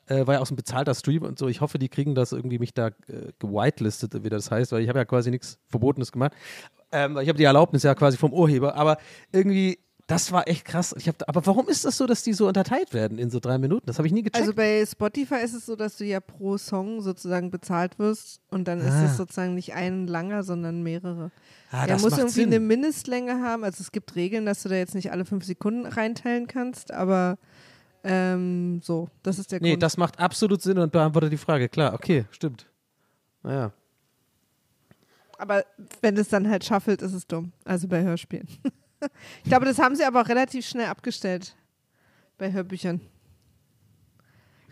S2: äh, war ja auch so ein bezahlter Stream und so. Ich hoffe, die kriegen das irgendwie mich da äh, gewitelistet, wie das heißt, weil ich habe ja quasi nichts Verbotenes gemacht. Ähm, ich habe die Erlaubnis ja quasi vom Urheber, aber irgendwie, das war echt krass. Ich hab, aber warum ist das so, dass die so unterteilt werden in so drei Minuten? Das habe ich nie gecheckt.
S4: Also bei Spotify ist es so, dass du ja pro Song sozusagen bezahlt wirst und dann ist
S2: Ah.
S4: es sozusagen nicht ein langer, sondern mehrere.
S2: ah,
S4: er
S2: das
S4: muss irgendwie
S2: Sinn.
S4: eine Mindestlänge haben. Also es gibt Regeln, dass du da jetzt nicht alle fünf Sekunden reinteilen kannst, aber ähm, so, das ist der
S2: Nee,
S4: Grund.
S2: das macht absolut Sinn und beantwortet die Frage. Klar, okay, stimmt. Naja.
S4: Aber wenn es dann halt schaffelt, ist es dumm. Also bei Hörspielen. ich glaube, das haben sie aber auch relativ schnell abgestellt bei Hörbüchern.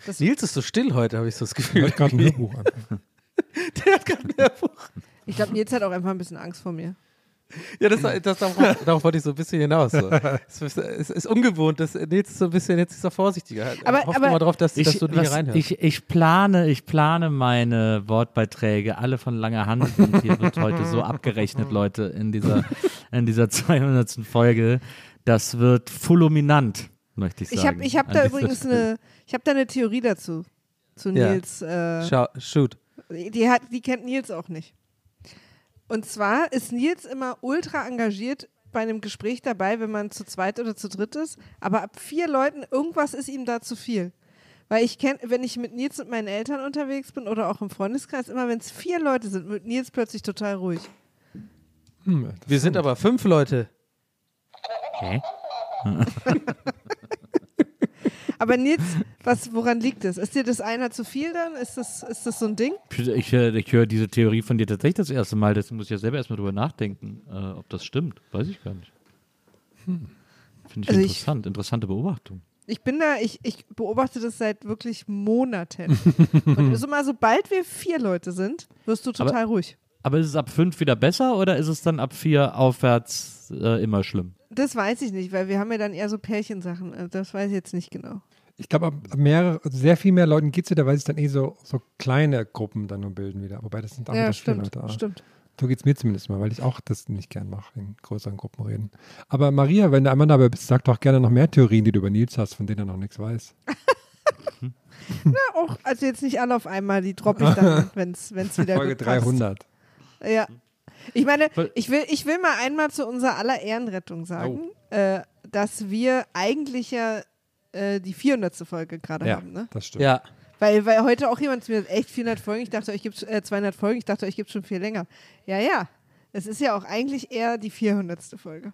S4: Das,
S2: Nils ist so still heute, habe ich so das
S1: Ich
S2: Gefühl.
S1: wollte gerade ein. Hörbuch an.
S2: Der hat gerade ein Hörbuch.
S4: ich glaube, Nils hat auch einfach ein bisschen Angst vor mir.
S2: Ja, das, das, darauf, darauf wollte ich so ein bisschen hinaus. So. Es, ist, es ist ungewohnt, dass Nils ist so ein bisschen, jetzt ist er vorsichtiger.
S4: Aber-
S2: Hofft
S4: aber-
S2: mal drauf, dass, dass
S3: Ich,
S2: du nicht
S3: was,
S2: reinhörst.
S3: ich, ich plane, ich plane meine Wortbeiträge alle von langer Hand und hier wird heute so abgerechnet, Leute, in dieser, in dieser 200. Folge. Das wird fulminant, möchte ich sagen.
S4: Ich habe ich hab da übrigens
S3: Stelle.
S4: eine, ich habe da eine Theorie dazu. Zu
S2: Ja.
S4: Nils. Äh,
S2: Schau, shoot.
S4: die, hat, die kennt Nils auch nicht. Und zwar ist Nils immer ultra engagiert bei einem Gespräch dabei, wenn man zu zweit oder zu dritt ist. Aber ab vier Leuten, irgendwas ist ihm da zu viel. Weil ich kenne, wenn ich mit Nils und meinen Eltern unterwegs bin oder auch im Freundeskreis, immer wenn es vier Leute sind, wird Nils plötzlich total ruhig.
S1: Hm,
S2: Wir sind aber fünf Leute.
S3: Hä?
S4: Aber Nils, was, woran liegt es? Ist dir das einer zu viel dann? Ist das, ist das so ein Ding?
S3: Ich, äh, ich höre diese Theorie von dir tatsächlich das erste Mal, deswegen muss ich ja selber erstmal drüber nachdenken, äh, ob das stimmt. Weiß ich gar nicht. Finde ich
S4: Also ich-
S3: interessant, interessante Beobachtung.
S4: Ich bin da, ich, ich beobachte das seit wirklich Monaten. Und so mal, sobald wir vier Leute sind, wirst du
S3: Aber-
S4: total ruhig.
S3: Aber ist es ab fünf wieder besser oder ist es dann ab vier aufwärts äh, immer schlimm?
S4: Das weiß ich nicht, weil wir haben ja dann eher so Pärchensachen. Also Das weiß ich jetzt nicht genau.
S1: Ich glaube, mehrere, also sehr viel mehr Leuten geht es ja, da, weil sich dann eh so, so kleine Gruppen dann nur bilden wieder. Wobei das sind auch
S4: ja,
S1: wieder
S4: stimmt,
S1: Leute. aber
S4: stimmt.
S1: So geht es mir zumindest mal, weil ich auch das nicht gern mache, in größeren Gruppen reden. Aber Maria, wenn du einmal dabei bist, sag doch gerne noch mehr Theorien, die du über Nils hast, von denen er noch nichts weiß.
S4: Ja, auch, also jetzt nicht alle auf einmal, die droppe ich dann, wenn es wieder
S1: Folge
S4: gut passt.
S1: 300.
S4: Ja. Ich meine, ich will, ich will mal einmal zu unserer aller Ehrenrettung sagen,
S1: Oh.
S4: äh, dass wir eigentlich ja äh, die 400. Folge gerade
S1: Ja,
S4: haben. Ne?
S1: das stimmt.
S2: Ja.
S4: Weil, weil heute auch jemand zu mir sagt, echt 400 Folgen, ich dachte, euch gibt äh, 200 Folgen, ich dachte, euch gibt schon viel länger. Ja, ja. Es ist ja auch eigentlich eher die 400. Folge.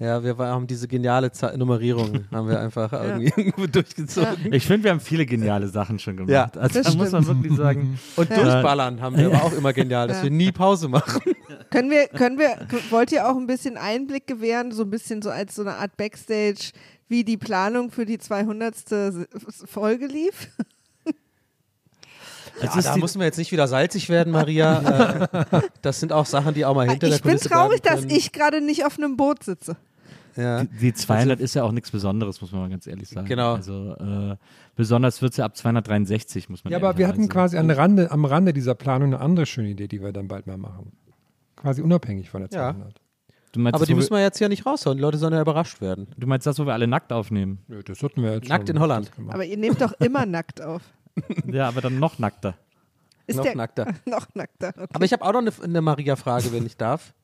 S2: Ja, wir haben diese geniale Ze Nummerierung, haben wir einfach irgendwie irgendwo durchgezogen.
S3: Ich finde, wir haben viele geniale Sachen schon gemacht.
S2: Ja,
S3: also
S4: das
S3: da muss man wirklich sagen,
S2: Und
S4: Ja.
S2: durchballern haben wir aber auch immer genial, dass
S4: Ja.
S2: wir nie Pause machen.
S4: Können wir, können wir, wollt ihr auch ein bisschen Einblick gewähren, so ein bisschen so als so eine Art Backstage, wie die Planung für die 200. S- Folge lief?
S2: Ja,
S3: ist
S2: da müssen wir jetzt nicht wieder salzig werden, Maria. äh, das sind auch Sachen, die auch mal hinter der
S4: Ich bin
S2: Kulisse
S4: traurig, dass ich gerade nicht auf einem Boot sitze.
S2: Ja.
S3: die, die 200 ist ja auch nichts Besonderes, muss man mal ganz ehrlich sagen.
S2: Genau.
S3: Also äh, besonders wird es ja ab 263, muss man
S1: Ja, aber wir hatten quasi an Rande, am Rande dieser Planung eine andere schöne Idee, die wir dann bald mal machen. Quasi unabhängig von der
S2: Ja.
S1: 200.
S3: Du meinst,
S2: Aber
S3: das,
S2: die müssen
S3: wir,
S2: jetzt ja nicht raushauen. Die Leute sollen ja überrascht werden.
S3: du meinst das, wo wir alle nackt aufnehmen?
S1: Nö, das sollten wir jetzt
S2: Nackt
S1: schon
S2: in Holland.
S4: Aber ihr nehmt doch immer nackt auf.
S3: ja, aber dann noch nackter.
S4: Ist
S2: Noch
S4: der
S2: nackter.
S4: noch nackter. Okay.
S2: Aber ich habe auch noch eine, eine Maria-Frage, wenn ich darf.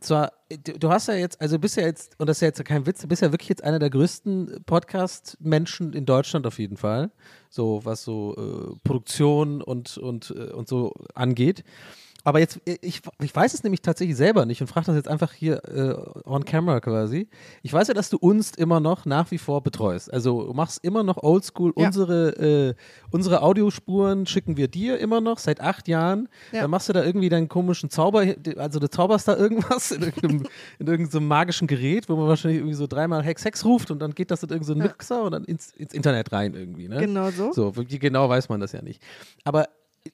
S2: zwar, du, du hast ja jetzt, also bist ja jetzt, und das ist ja jetzt kein Witz, du bist ja wirklich jetzt einer der größten Podcast-Menschen in Deutschland auf jeden Fall. So, was so äh, Produktion und, und, äh, und so angeht. Aber jetzt, ich, ich weiß es nämlich tatsächlich selber nicht und frage das jetzt einfach hier äh, on camera quasi. Ich weiß ja, dass du uns immer noch nach wie vor betreust. Also du machst immer noch oldschool.
S4: Ja.
S2: Unsere, äh, unsere Audiospuren schicken wir dir immer noch seit acht Jahren.
S4: Ja.
S2: Dann machst du da irgendwie deinen komischen Zauber, also du zauberst da irgendwas in irgendeinem, in irgendeinem magischen Gerät, wo man wahrscheinlich irgendwie so dreimal Hex Hex ruft und dann geht das in irgendeinen so Mixer und dann ins, ins Internet rein irgendwie. Ne?
S4: Genau so.
S2: So, genau weiß man das ja nicht. Aber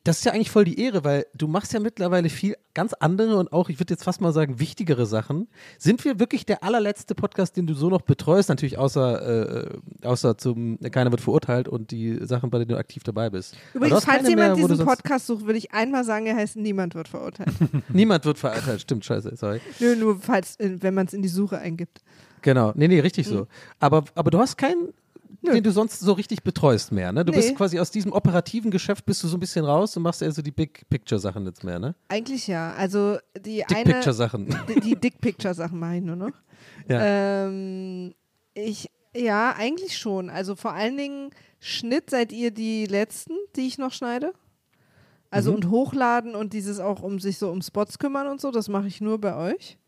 S2: das ist ja eigentlich voll die Ehre, weil du machst ja mittlerweile viel ganz andere und auch, ich würde jetzt fast mal sagen, wichtigere Sachen. Sind wir wirklich der allerletzte Podcast, den du so noch betreust? Natürlich außer, äh, außer zum Keiner wird verurteilt und die Sachen, bei denen du aktiv dabei bist.
S4: Übrigens, falls jemand
S2: mehr,
S4: diesen Podcast sucht, würde ich einmal sagen, er heißt Niemand wird verurteilt.
S2: Niemand wird verurteilt, stimmt, scheiße, sorry.
S4: Nö, nur falls, äh, wenn man es in die Suche eingibt.
S2: Genau, nee, nee, richtig
S4: Mhm.
S2: so. Aber, aber du hast keinen, den du sonst so richtig betreust mehr, ne? Du
S4: Nee.
S2: bist quasi aus diesem operativen Geschäft bist du so ein bisschen raus und machst eher so die Big Picture Sachen jetzt mehr, ne?
S4: Eigentlich ja. Also die
S2: Dick
S4: eine.
S2: Picture Sachen.
S4: Die, die Dick Picture Sachen mache ich nur noch.
S2: Ja.
S4: Ähm, ich, ja, eigentlich schon. Also vor allen Dingen Schnitt seid ihr die letzten, die ich noch schneide. Also
S2: Mhm.
S4: und hochladen und dieses auch um sich so um Spots kümmern und so, das mache ich nur bei euch.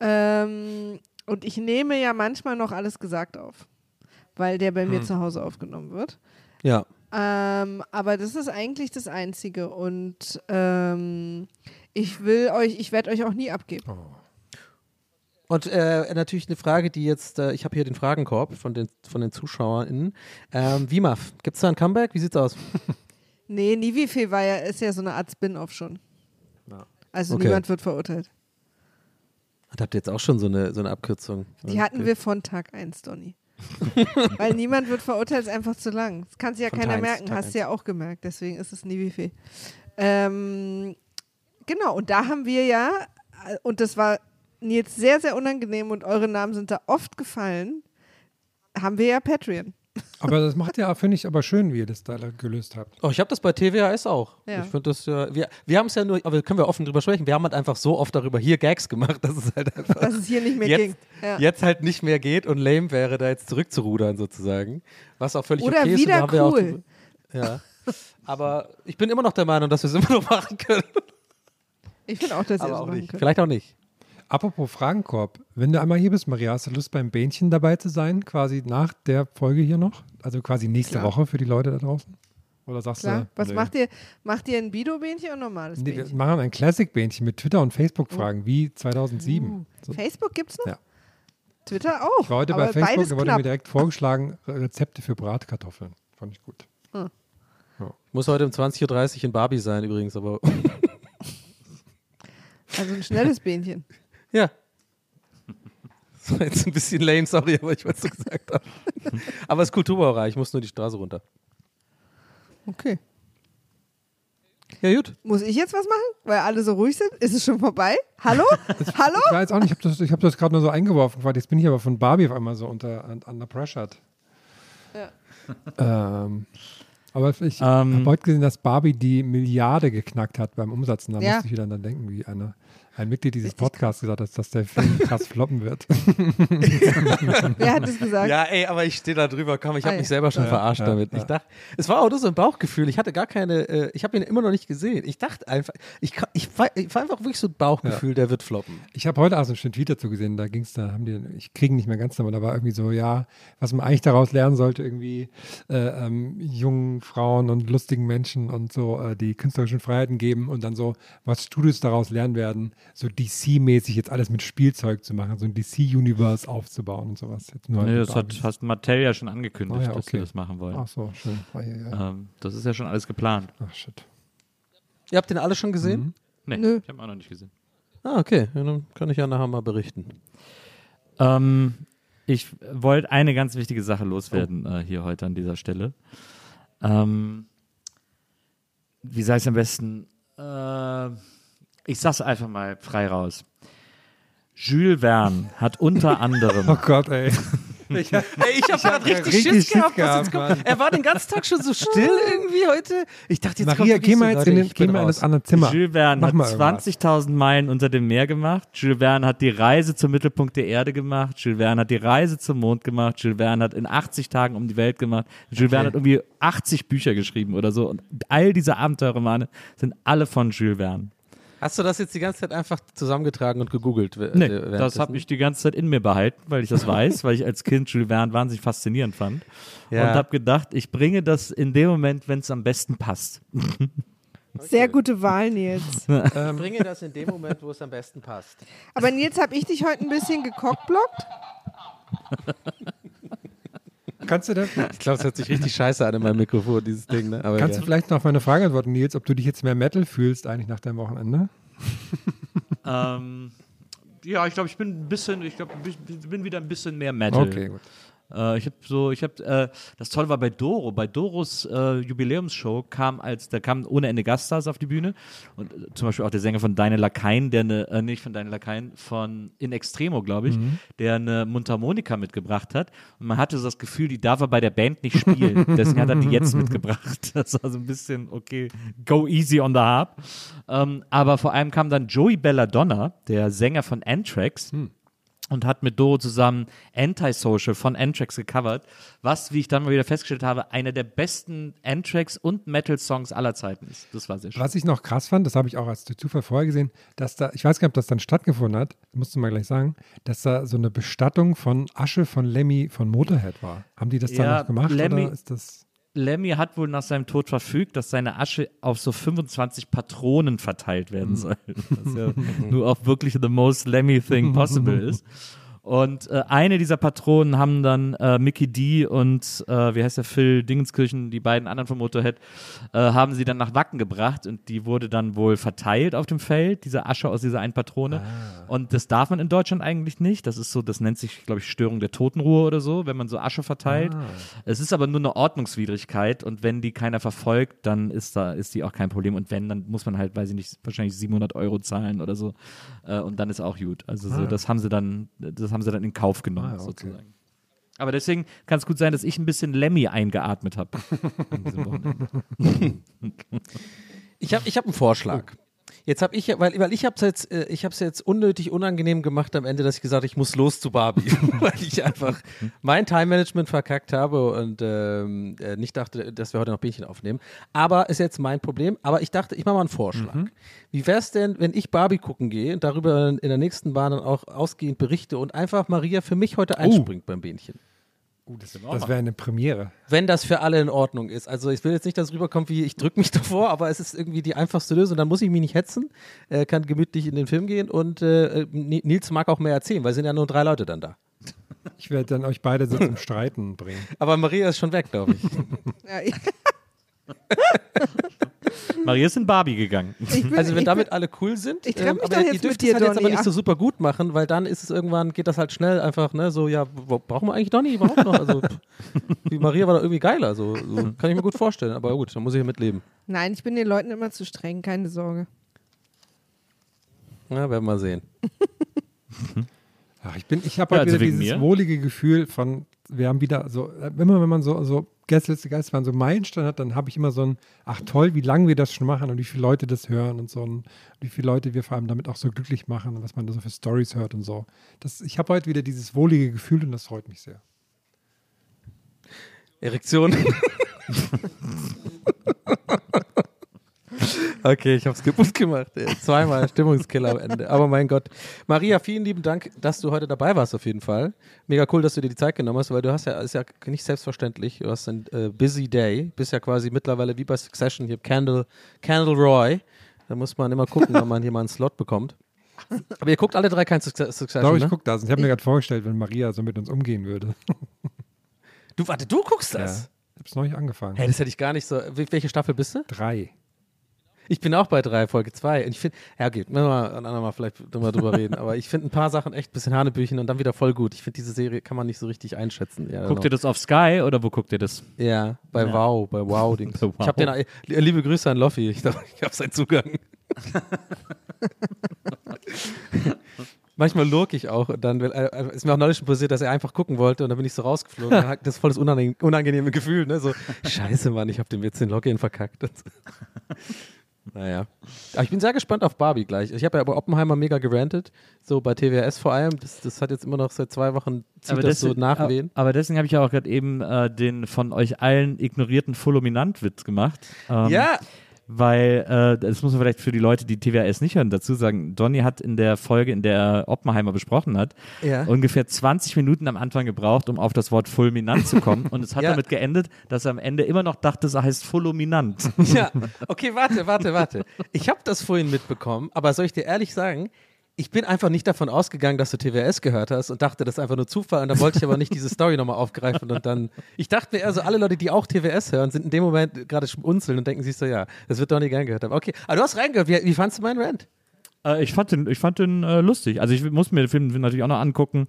S4: Ähm, und ich nehme ja manchmal noch alles gesagt auf, weil der bei
S2: Hm.
S4: mir zu Hause aufgenommen wird.
S2: Ja.
S4: Ähm, aber das ist eigentlich das Einzige und ähm, ich will euch, ich werde euch auch nie abgeben.
S2: Und äh, natürlich eine Frage, die jetzt, äh, ich habe hier den Fragenkorb von den, von den ZuschauerInnen. Ähm, Wimaf, gibt es da ein Comeback? Wie sieht's aus?
S4: Nee, Nivife war ja, ist ja so eine Art Spin-off schon. Also
S2: Okay.
S4: niemand wird verurteilt.
S2: Da habt ihr jetzt auch schon so eine, so eine Abkürzung.
S4: Die hatten wir von Tag 1, Donny. Weil niemand wird verurteilt, ist einfach zu lang. Das kann sich ja
S2: Von
S4: keiner
S2: Tag eins,
S4: merken,
S2: Tag
S4: hast du ja auch gemerkt. Deswegen ist es Nivife. Ähm, genau, und da haben wir ja, äh, und das war Nils sehr, sehr unangenehm und eure Namen sind da oft gefallen, haben wir ja Patreon.
S1: Aber das macht ja, finde ich, aber schön, wie ihr das da gelöst habt.
S2: Oh, ich habe das bei TWHS auch.
S4: Ja.
S2: Ich finde das ja, wir, wir haben es ja nur, aber können wir offen drüber sprechen, wir haben halt einfach so oft darüber hier Gags gemacht, dass es halt einfach
S4: Dass es hier nicht mehr
S2: jetzt,
S4: ging. Ja.
S2: jetzt halt nicht mehr geht und lame wäre, da jetzt zurückzurudern sozusagen. Was auch völlig
S4: Oder
S2: okay ist. und da
S4: wieder
S2: haben wir auch
S4: cool.
S2: drüber- ja. Aber ich bin immer noch der Meinung, dass wir es immer noch machen können.
S4: Ich finde auch, dass ihr
S2: auch
S4: machen
S2: nicht.
S4: könnt.
S2: Vielleicht auch nicht.
S1: Apropos Fragenkorb, wenn du einmal hier bist, Maria, hast du Lust beim Bähnchen dabei zu sein, quasi nach der Folge hier noch? Also quasi nächste
S4: Klar.
S1: Woche für die Leute da draußen? Oder sagst
S4: Klar.
S1: du,
S4: Was
S1: nö.
S4: macht ihr? Macht ihr ein Bido-Bähnchen oder ein normales
S1: Nee, wir
S4: Bähnchen?
S1: machen ein Classic-Bähnchen mit Twitter- und Facebook-Fragen, wie 2007. So.
S4: Facebook gibt's noch?
S1: Ja.
S4: Twitter auch.
S1: Ich war heute
S4: aber
S1: bei Facebook, da wurde
S4: knapp.
S1: mir direkt vorgeschlagen, Rezepte für Bratkartoffeln. Fand ich gut.
S2: Muss heute um 20.30 Uhr in Barbie sein übrigens, aber
S4: Also ein schnelles Bähnchen.
S2: ja. Das war jetzt ein bisschen lame, sorry, aber ich weiß, was du gesagt hast. aber es ist Kulturbereich, ich muss nur die Straße runter.
S4: Okay.
S2: Ja, gut.
S4: Muss ich jetzt was machen? Weil alle so ruhig sind? Ist es schon vorbei? Hallo? Hallo?
S1: Ich weiß auch nicht, ich habe das, hab das gerade nur so eingeworfen. weil Jetzt bin ich aber von Barbie auf einmal so unter under pressured. Ähm, aber ich
S3: Ähm.
S1: habe heute gesehen, dass Barbie die Milliarde geknackt hat beim Umsatz. Und da
S4: Ja.
S1: musste ich wieder dann denken, wie eine, ein Mitglied dieses Podcasts gesagt hat, dass der Film krass floppen wird.
S4: Wer hat das gesagt?
S2: Ja, ey, aber ich stehe da drüber, komm, ich habe
S4: Ah,
S2: mich selber schon
S1: Ja,
S2: verarscht
S1: ja,
S2: damit.
S1: ja.
S2: Ich dachte, es war auch nur so ein Bauchgefühl. Ich hatte gar keine, äh, ich habe ihn immer noch nicht gesehen. Ich dachte einfach, ich, ich, war, ich war einfach wirklich so ein Bauchgefühl, der wird floppen.
S1: Ich habe heute auch so einen schönen Tweet dazu gesehen, da ging es, da haben die, ich kriege ihn nicht mehr ganz damit, aber irgendwie so, ja, was man eigentlich daraus lernen sollte, irgendwie äh, ähm, jungen Frauen und lustigen Menschen und so äh, die künstlerischen Freiheiten geben und dann so, was Studios daraus lernen werden, so DC-mäßig jetzt alles mit Spielzeug zu machen, so ein DC-Universe aufzubauen und sowas. Jetzt
S3: Nee, das hat, hast Mattel ja schon angekündigt,
S1: Ah ja,
S3: dass
S1: okay.
S3: sie das machen wollen.
S1: Ach so, schön. Ah, ja, ja.
S3: Ähm, das ist ja schon alles geplant.
S1: Ach shit.
S2: Ihr habt den alle schon gesehen?
S1: Mhm.
S3: Nee,
S4: Nö.
S3: ich habe auch noch nicht gesehen.
S2: Ah, okay. Ja, dann kann ich ja nachher mal berichten.
S3: Ähm, ich wollte eine ganz wichtige Sache loswerden äh, hier heute an dieser Stelle. Ähm, wie sei es am besten? Äh, ich sag's einfach mal frei raus. Jules Verne hat unter anderem
S1: Oh Gott, ey. Ich,
S2: Ey, ich habe gerade richtig,
S1: richtig
S2: Schiss
S1: Schiss
S2: gehabt. was
S1: gehabt,
S2: jetzt kommt.
S1: Mann.
S2: Er war den ganzen Tag schon so still irgendwie heute. Ich dachte, jetzt
S1: Maria,
S2: kommt
S1: geh mal jetzt
S2: so,
S1: in, den, geh mal in das andere Zimmer.
S3: Jules Verne
S1: Mach
S3: hat
S1: mal irgendwas.
S3: 20.000 Meilen unter dem Meer gemacht. Jules Verne hat die Reise zum Mittelpunkt der Erde gemacht. Jules Verne hat die Reise zum Mond gemacht. Jules Verne hat in 80 Tagen um die Welt gemacht. Jules Verne hat irgendwie 80 Bücher geschrieben oder so. Und all diese Abenteuerromane sind alle von Jules Verne.
S2: Hast du das jetzt die ganze Zeit einfach zusammengetragen und gegoogelt?
S3: Nee, das habe ich die ganze Zeit in mir behalten, weil ich das weiß, weil ich als Kind Jules Verne wahnsinnig faszinierend fand.
S2: Ja.
S3: Und habe gedacht, ich bringe das in dem Moment, wenn es am besten passt.
S4: Sehr gute Wahl, Nils.
S2: Ich bringe das in dem Moment, wo es am besten passt.
S4: Aber Nils, habe ich dich heute ein bisschen gekockblockt?
S1: Kannst du das?
S2: Ich glaube, es hört sich richtig scheiße an in meinem Mikrofon, dieses Ding. Ne? Aber
S1: Kannst
S2: ja.
S1: du vielleicht noch auf meine Frage antworten, Nils, ob du dich jetzt mehr Metal fühlst eigentlich nach deinem Wochenende?
S3: ähm, ja, ich glaube, ich bin ein bisschen, ich glaube, bin wieder ein bisschen mehr Metal.
S1: Okay, gut.
S3: Äh, ich habe so, ich habe, äh, das Tolle war bei Doro, bei Doros äh, Jubiläumsshow kam als, da kamen ohne Ende Gaststars auf die Bühne. Und äh, zum Beispiel auch der Sänger von Deine Lakaien, der eine, äh, nicht von Deine Lakaien, von In Extremo, glaube ich, der eine Mundharmonika mitgebracht hat. Und man hatte so das Gefühl, die darf er bei der Band nicht spielen, deswegen hat er die jetzt mitgebracht. Das war so ein bisschen, okay, go easy on the harp. Ähm, aber vor allem kam dann Joey Belladonna, der Sänger von Anthrax, und hat mit Doro zusammen Antisocial von Anthrax gecovert, was, wie ich dann mal wieder festgestellt habe, einer der besten Anthrax und Metal-Songs aller Zeiten ist. Das war sehr schön.
S1: Was ich noch krass fand, das habe ich auch als Zufall vorher gesehen, dass da, ich weiß gar nicht, ob das dann stattgefunden hat, musst du mal gleich sagen, dass da so eine Bestattung von Asche von Lemmy von Motorhead war. Haben die das dann
S3: Ja,
S1: noch gemacht
S3: Lemmy-
S1: oder ist das?
S3: Lemmy hat wohl nach seinem Tod verfügt, dass seine Asche auf so 25 Patronen verteilt werden soll. Was ja nur auch wirklich the most Lemmy thing possible ist. Und äh, eine dieser Patronen haben dann äh, Mickey D und äh, wie heißt der Phil Dingenskirchen, die beiden anderen vom Motorhead, äh, haben sie dann nach Wacken gebracht und die wurde dann wohl verteilt auf dem Feld, diese Asche aus dieser einen Patrone. Und das darf man in Deutschland eigentlich nicht. Das ist so, das nennt sich, glaube ich, Störung der Totenruhe oder so, wenn man so Asche verteilt. Es ist aber nur eine Ordnungswidrigkeit und wenn die keiner verfolgt, dann ist da ist die auch kein Problem und wenn, dann muss man halt, weiß ich nicht, wahrscheinlich 700 Euro zahlen oder so äh, und dann ist auch gut. Also so, das haben sie dann, das haben sie dann in Kauf genommen
S1: Ah, okay.
S3: sozusagen. Aber deswegen kann es gut sein, dass ich ein bisschen Lemmy eingeatmet habe. an diesem Wochenende.
S2: Ich habe ich hab einen Vorschlag. Jetzt habe ich, ja- weil, weil ich habe es jetzt, äh, ich habe es jetzt unnötig unangenehm gemacht am Ende, dass ich gesagt habe, ich muss los zu Barbie, weil ich einfach mein Time-Management verkackt habe und ähm, äh, nicht dachte, dass wir heute noch Bähnchen aufnehmen. Aber ist jetzt mein Problem. Aber ich dachte, ich mache mal einen Vorschlag. Wie wäre es denn, wenn ich Barbie gucken gehe und darüber in der nächsten Bahn dann auch ausgehend berichte und einfach Maria für mich heute einspringt beim Bähnchen?
S1: Das wäre eine Premiere.
S2: wenn das für alle in Ordnung ist. Also ich will jetzt nicht, dass es rüberkommt, wie ich drücke mich davor, aber es ist irgendwie die einfachste Lösung. Dann muss ich mich nicht hetzen, äh, kann gemütlich in den Film gehen und äh, Ni- Nils mag auch mehr erzählen, weil es sind ja nur drei Leute dann da.
S1: Ich werde dann euch beide so zum Streiten bringen.
S2: Aber Maria ist schon weg, glaube ich.
S4: Ja, ja.
S3: Maria ist in Barbie gegangen.
S4: Bin,
S2: Also wenn damit
S4: bin,
S2: alle cool sind, ähm,
S4: Ich mich
S2: aber
S4: doch
S2: ihr
S4: jetzt
S2: dürft
S4: mit dir,
S2: es halt jetzt aber
S4: Donny.
S2: nicht so super gut machen, weil dann ist es irgendwann, geht das halt schnell einfach, ne, so, ja, wo, brauchen wir eigentlich Donny überhaupt noch? Also, die Maria war doch irgendwie geiler, so, so kann ich mir gut vorstellen, aber gut, dann muss ich ja mitleben.
S4: nein, ich bin den Leuten immer zu streng, keine Sorge.
S2: Ja, werden wir mal sehen.
S1: Ach, ich bin, ich habe
S3: Ja,
S1: halt
S3: also
S1: wieder dieses
S3: mir.
S1: wohlige Gefühl von, wir haben wieder so, äh, immer wenn man so, so Gästeliste Geistbahn so Meilenstein hat, dann habe ich immer so ein, ach toll, wie lange wir das schon machen und wie viele Leute das hören und so und wie viele Leute wir vor allem damit auch so glücklich machen und was man da so für Stories hört und so. Das, ich habe heute wieder dieses wohlige Gefühl und das freut mich sehr.
S2: Erektion. okay, ich hab's kaputt gemacht. ey. Zweimal Stimmungskiller am Ende. Aber mein Gott. Maria, vielen lieben Dank, dass du heute dabei warst auf jeden Fall. Mega cool, dass du dir die Zeit genommen hast, weil du hast ja, ist ja nicht selbstverständlich, du hast einen äh, busy day, bist ja quasi mittlerweile wie bei Succession hier Candle, Candle Roy. Da muss man immer gucken, wenn man hier mal einen Slot bekommt. Aber ihr guckt alle drei kein Succe-
S1: Ich
S2: Succession,
S1: glaube, ich
S2: ne?
S1: gucke das. Ich habe mir gerade vorgestellt, wenn Maria so mit uns umgehen würde.
S2: Du, warte, du guckst
S1: Ja.
S2: das?
S1: Ich habe es neulich angefangen.
S2: Hey, das hätte ich gar nicht so. Wel- Welche Staffel bist du?
S1: Drei.
S2: Ich bin auch bei drei, Folge zwei. Und ich finde, ja, okay, müssen wir mal ein andermal vielleicht drüber, drüber reden. Aber ich finde ein paar Sachen echt ein bisschen Hanebüchen und dann wieder voll gut. Ich finde, diese Serie kann man nicht so richtig einschätzen. Ja,
S3: Guckt ihr das auf Sky oder wo guckt ihr das?
S2: Ja, bei
S3: Ja.
S2: Wow, bei Wow-Dings.
S3: Bei Wow.
S2: Ich habe den, äh, liebe Grüße an Loffi. Ich, dachte, ich habe seinen Zugang. Manchmal lurk ich auch und dann äh, ist mir auch neulich schon passiert, dass er einfach gucken wollte und dann bin ich so rausgeflogen. Hat das voll das unangenehm, unangenehme Gefühl, ne? So, scheiße, Mann, ich habe dem jetzt den Login verkackt. Naja. Aber ich bin sehr gespannt auf Barbie gleich. Ich habe ja bei Oppenheimer mega gerantet, so bei TWS vor allem. Das, das hat jetzt immer noch seit zwei Wochen zieht
S3: Aber
S2: das so
S3: deswegen-
S2: nachwehen.
S3: Aber deswegen habe ich ja auch gerade eben äh, den von euch allen ignorierten Fulminant-Witz gemacht. Ähm,
S2: ja,
S3: Weil, äh, das muss man vielleicht für die Leute, die TWS nicht hören, dazu sagen, Donny hat in der Folge, in der er Oppenheimer besprochen hat,
S2: Ja.
S3: ungefähr 20 Minuten am Anfang gebraucht, um auf das Wort fulminant zu kommen. Und es hat
S2: Ja.
S3: damit geendet, dass er am Ende immer noch dachte, es heißt fulminant.
S2: Ja, okay, warte, warte, warte. Ich habe das vorhin mitbekommen, aber soll ich dir ehrlich sagen, ich bin einfach nicht davon ausgegangen, dass du TWS gehört hast und dachte, das ist einfach nur Zufall und dann wollte ich aber nicht diese Story nochmal aufgreifen und dann, ich dachte mir eher so, alle Leute, die auch TWS hören, sind in dem Moment gerade schmunzeln und denken sich so, ja, das wird doch nicht gern gehört haben. Okay, aber du hast reingehört, wie, wie fandst du meinen Rant?
S3: Äh, ich fand den, ich fand den äh, lustig. Also ich muss mir den Film natürlich auch noch angucken.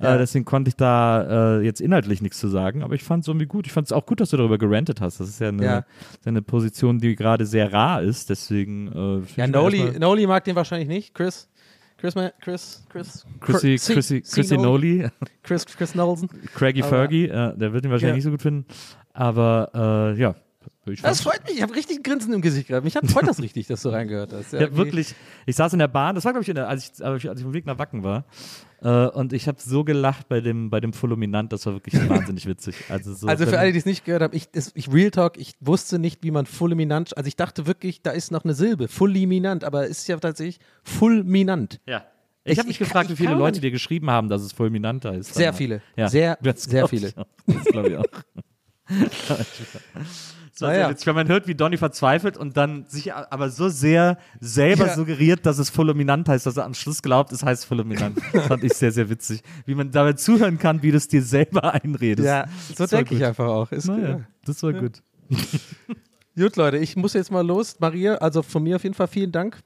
S2: Ja.
S3: Äh, deswegen konnte ich da äh, jetzt inhaltlich nichts zu sagen. Aber ich fand es irgendwie gut. Ich fand es auch gut, dass du darüber gerantet hast. Das ist ja eine,
S2: Ja.
S3: eine Position, die gerade sehr rar ist. Deswegen. Äh,
S2: Ja, Noli, Noli mag den wahrscheinlich nicht. Chris? Chris, Chris, Chris,
S3: Chrissy, Chrissy,
S2: C-
S3: Chrissy
S2: Noli? Chris, Chris Nolson.
S3: Craigie Fergie, äh, der wird ihn wahrscheinlich
S2: Ja.
S3: nicht so gut finden. Aber äh, ja. Ich
S2: Das freut mich, ich habe richtig ein Grinsen im Gesicht gehabt. Mich hat freut das richtig, dass du reingehört hast.
S3: Ja,
S2: irgendwie-
S3: wirklich. Ich saß in der Bahn, das war, glaube ich, der, als, ich, als ich als ich auf dem Weg nach Wacken war. Äh, und ich habe so gelacht bei dem, bei dem Fulminant, das war wirklich wahnsinnig witzig. Also, so,
S2: Also für alle, die es nicht gehört haben, ich, das, ich Real Talk, ich wusste nicht, wie man fulminant, also ich dachte wirklich, da ist noch eine Silbe, fulminant, aber es ist ja tatsächlich fulminant.
S3: Ja. Ich,
S2: Ich-
S3: habe mich
S2: ich
S3: gefragt,
S2: kann-
S3: wie viele Leute dir geschrieben haben, dass es fulminant heißt.
S2: Sehr viele.
S3: Ja.
S2: Sehr,
S3: Das
S2: sehr viele.
S3: ich auch. Das glaube ich auch. So,
S2: Naja.
S3: also jetzt, wenn man hört, wie Donny verzweifelt und dann sich aber so sehr selber
S2: Ja.
S3: suggeriert, dass es fulminant heißt, dass er am Schluss glaubt, es heißt fulminant. Das fand ich sehr, sehr witzig. Wie man dabei zuhören kann, wie du es dir selber einredest.
S2: Ja, so
S3: Das
S2: denke ich einfach auch. Ist
S3: Naja, das war gut.
S2: gut, Leute, ich muss jetzt mal los. Maria, also von mir auf jeden Fall vielen Dank.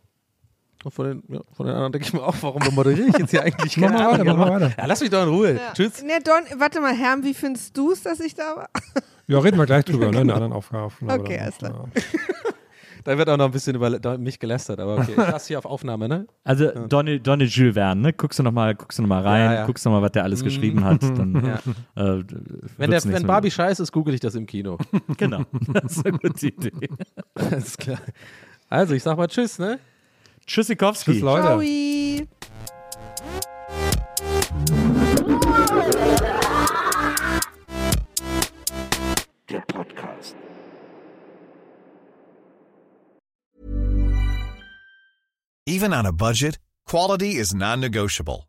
S2: Und von den, ja, von den anderen denke ich mir auch, warum moderiere ich jetzt hier eigentlich?
S1: Mach mal
S2: Keine
S1: weiter, mach mal weiter.
S2: Ja, lass mich doch in Ruhe.
S4: Ja.
S2: Tschüss.
S4: Ne, Don, warte mal, Herm, wie findest du es, dass ich da war?
S1: Ja, reden wir gleich drüber, ne? In der anderen Aufgabe.
S4: Okay, alles klar.
S2: Da wird auch noch ein bisschen über mich gelästert, aber okay. Ich lasse hier auf Aufnahme, ne?
S3: Also Donny, Donny Jules Verne, ne? Guckst du nochmal noch mal rein,
S2: Ja, ja.
S3: guckst du noch mal, was der alles geschrieben hat. Dann,
S2: Ja.
S3: äh,
S2: Wenn, der, wenn
S3: mehr.
S2: Barbie scheiße ist, google ich das im Kino.
S3: Genau, das ist eine gute Idee.
S2: Alles klar. Also, ich sag mal Tschüss, ne?
S3: Tschüssikowski.
S1: Tschüss, Leute.
S4: Ciao.
S5: Der Podcast.
S6: Even on a budget, quality is non-negotiable.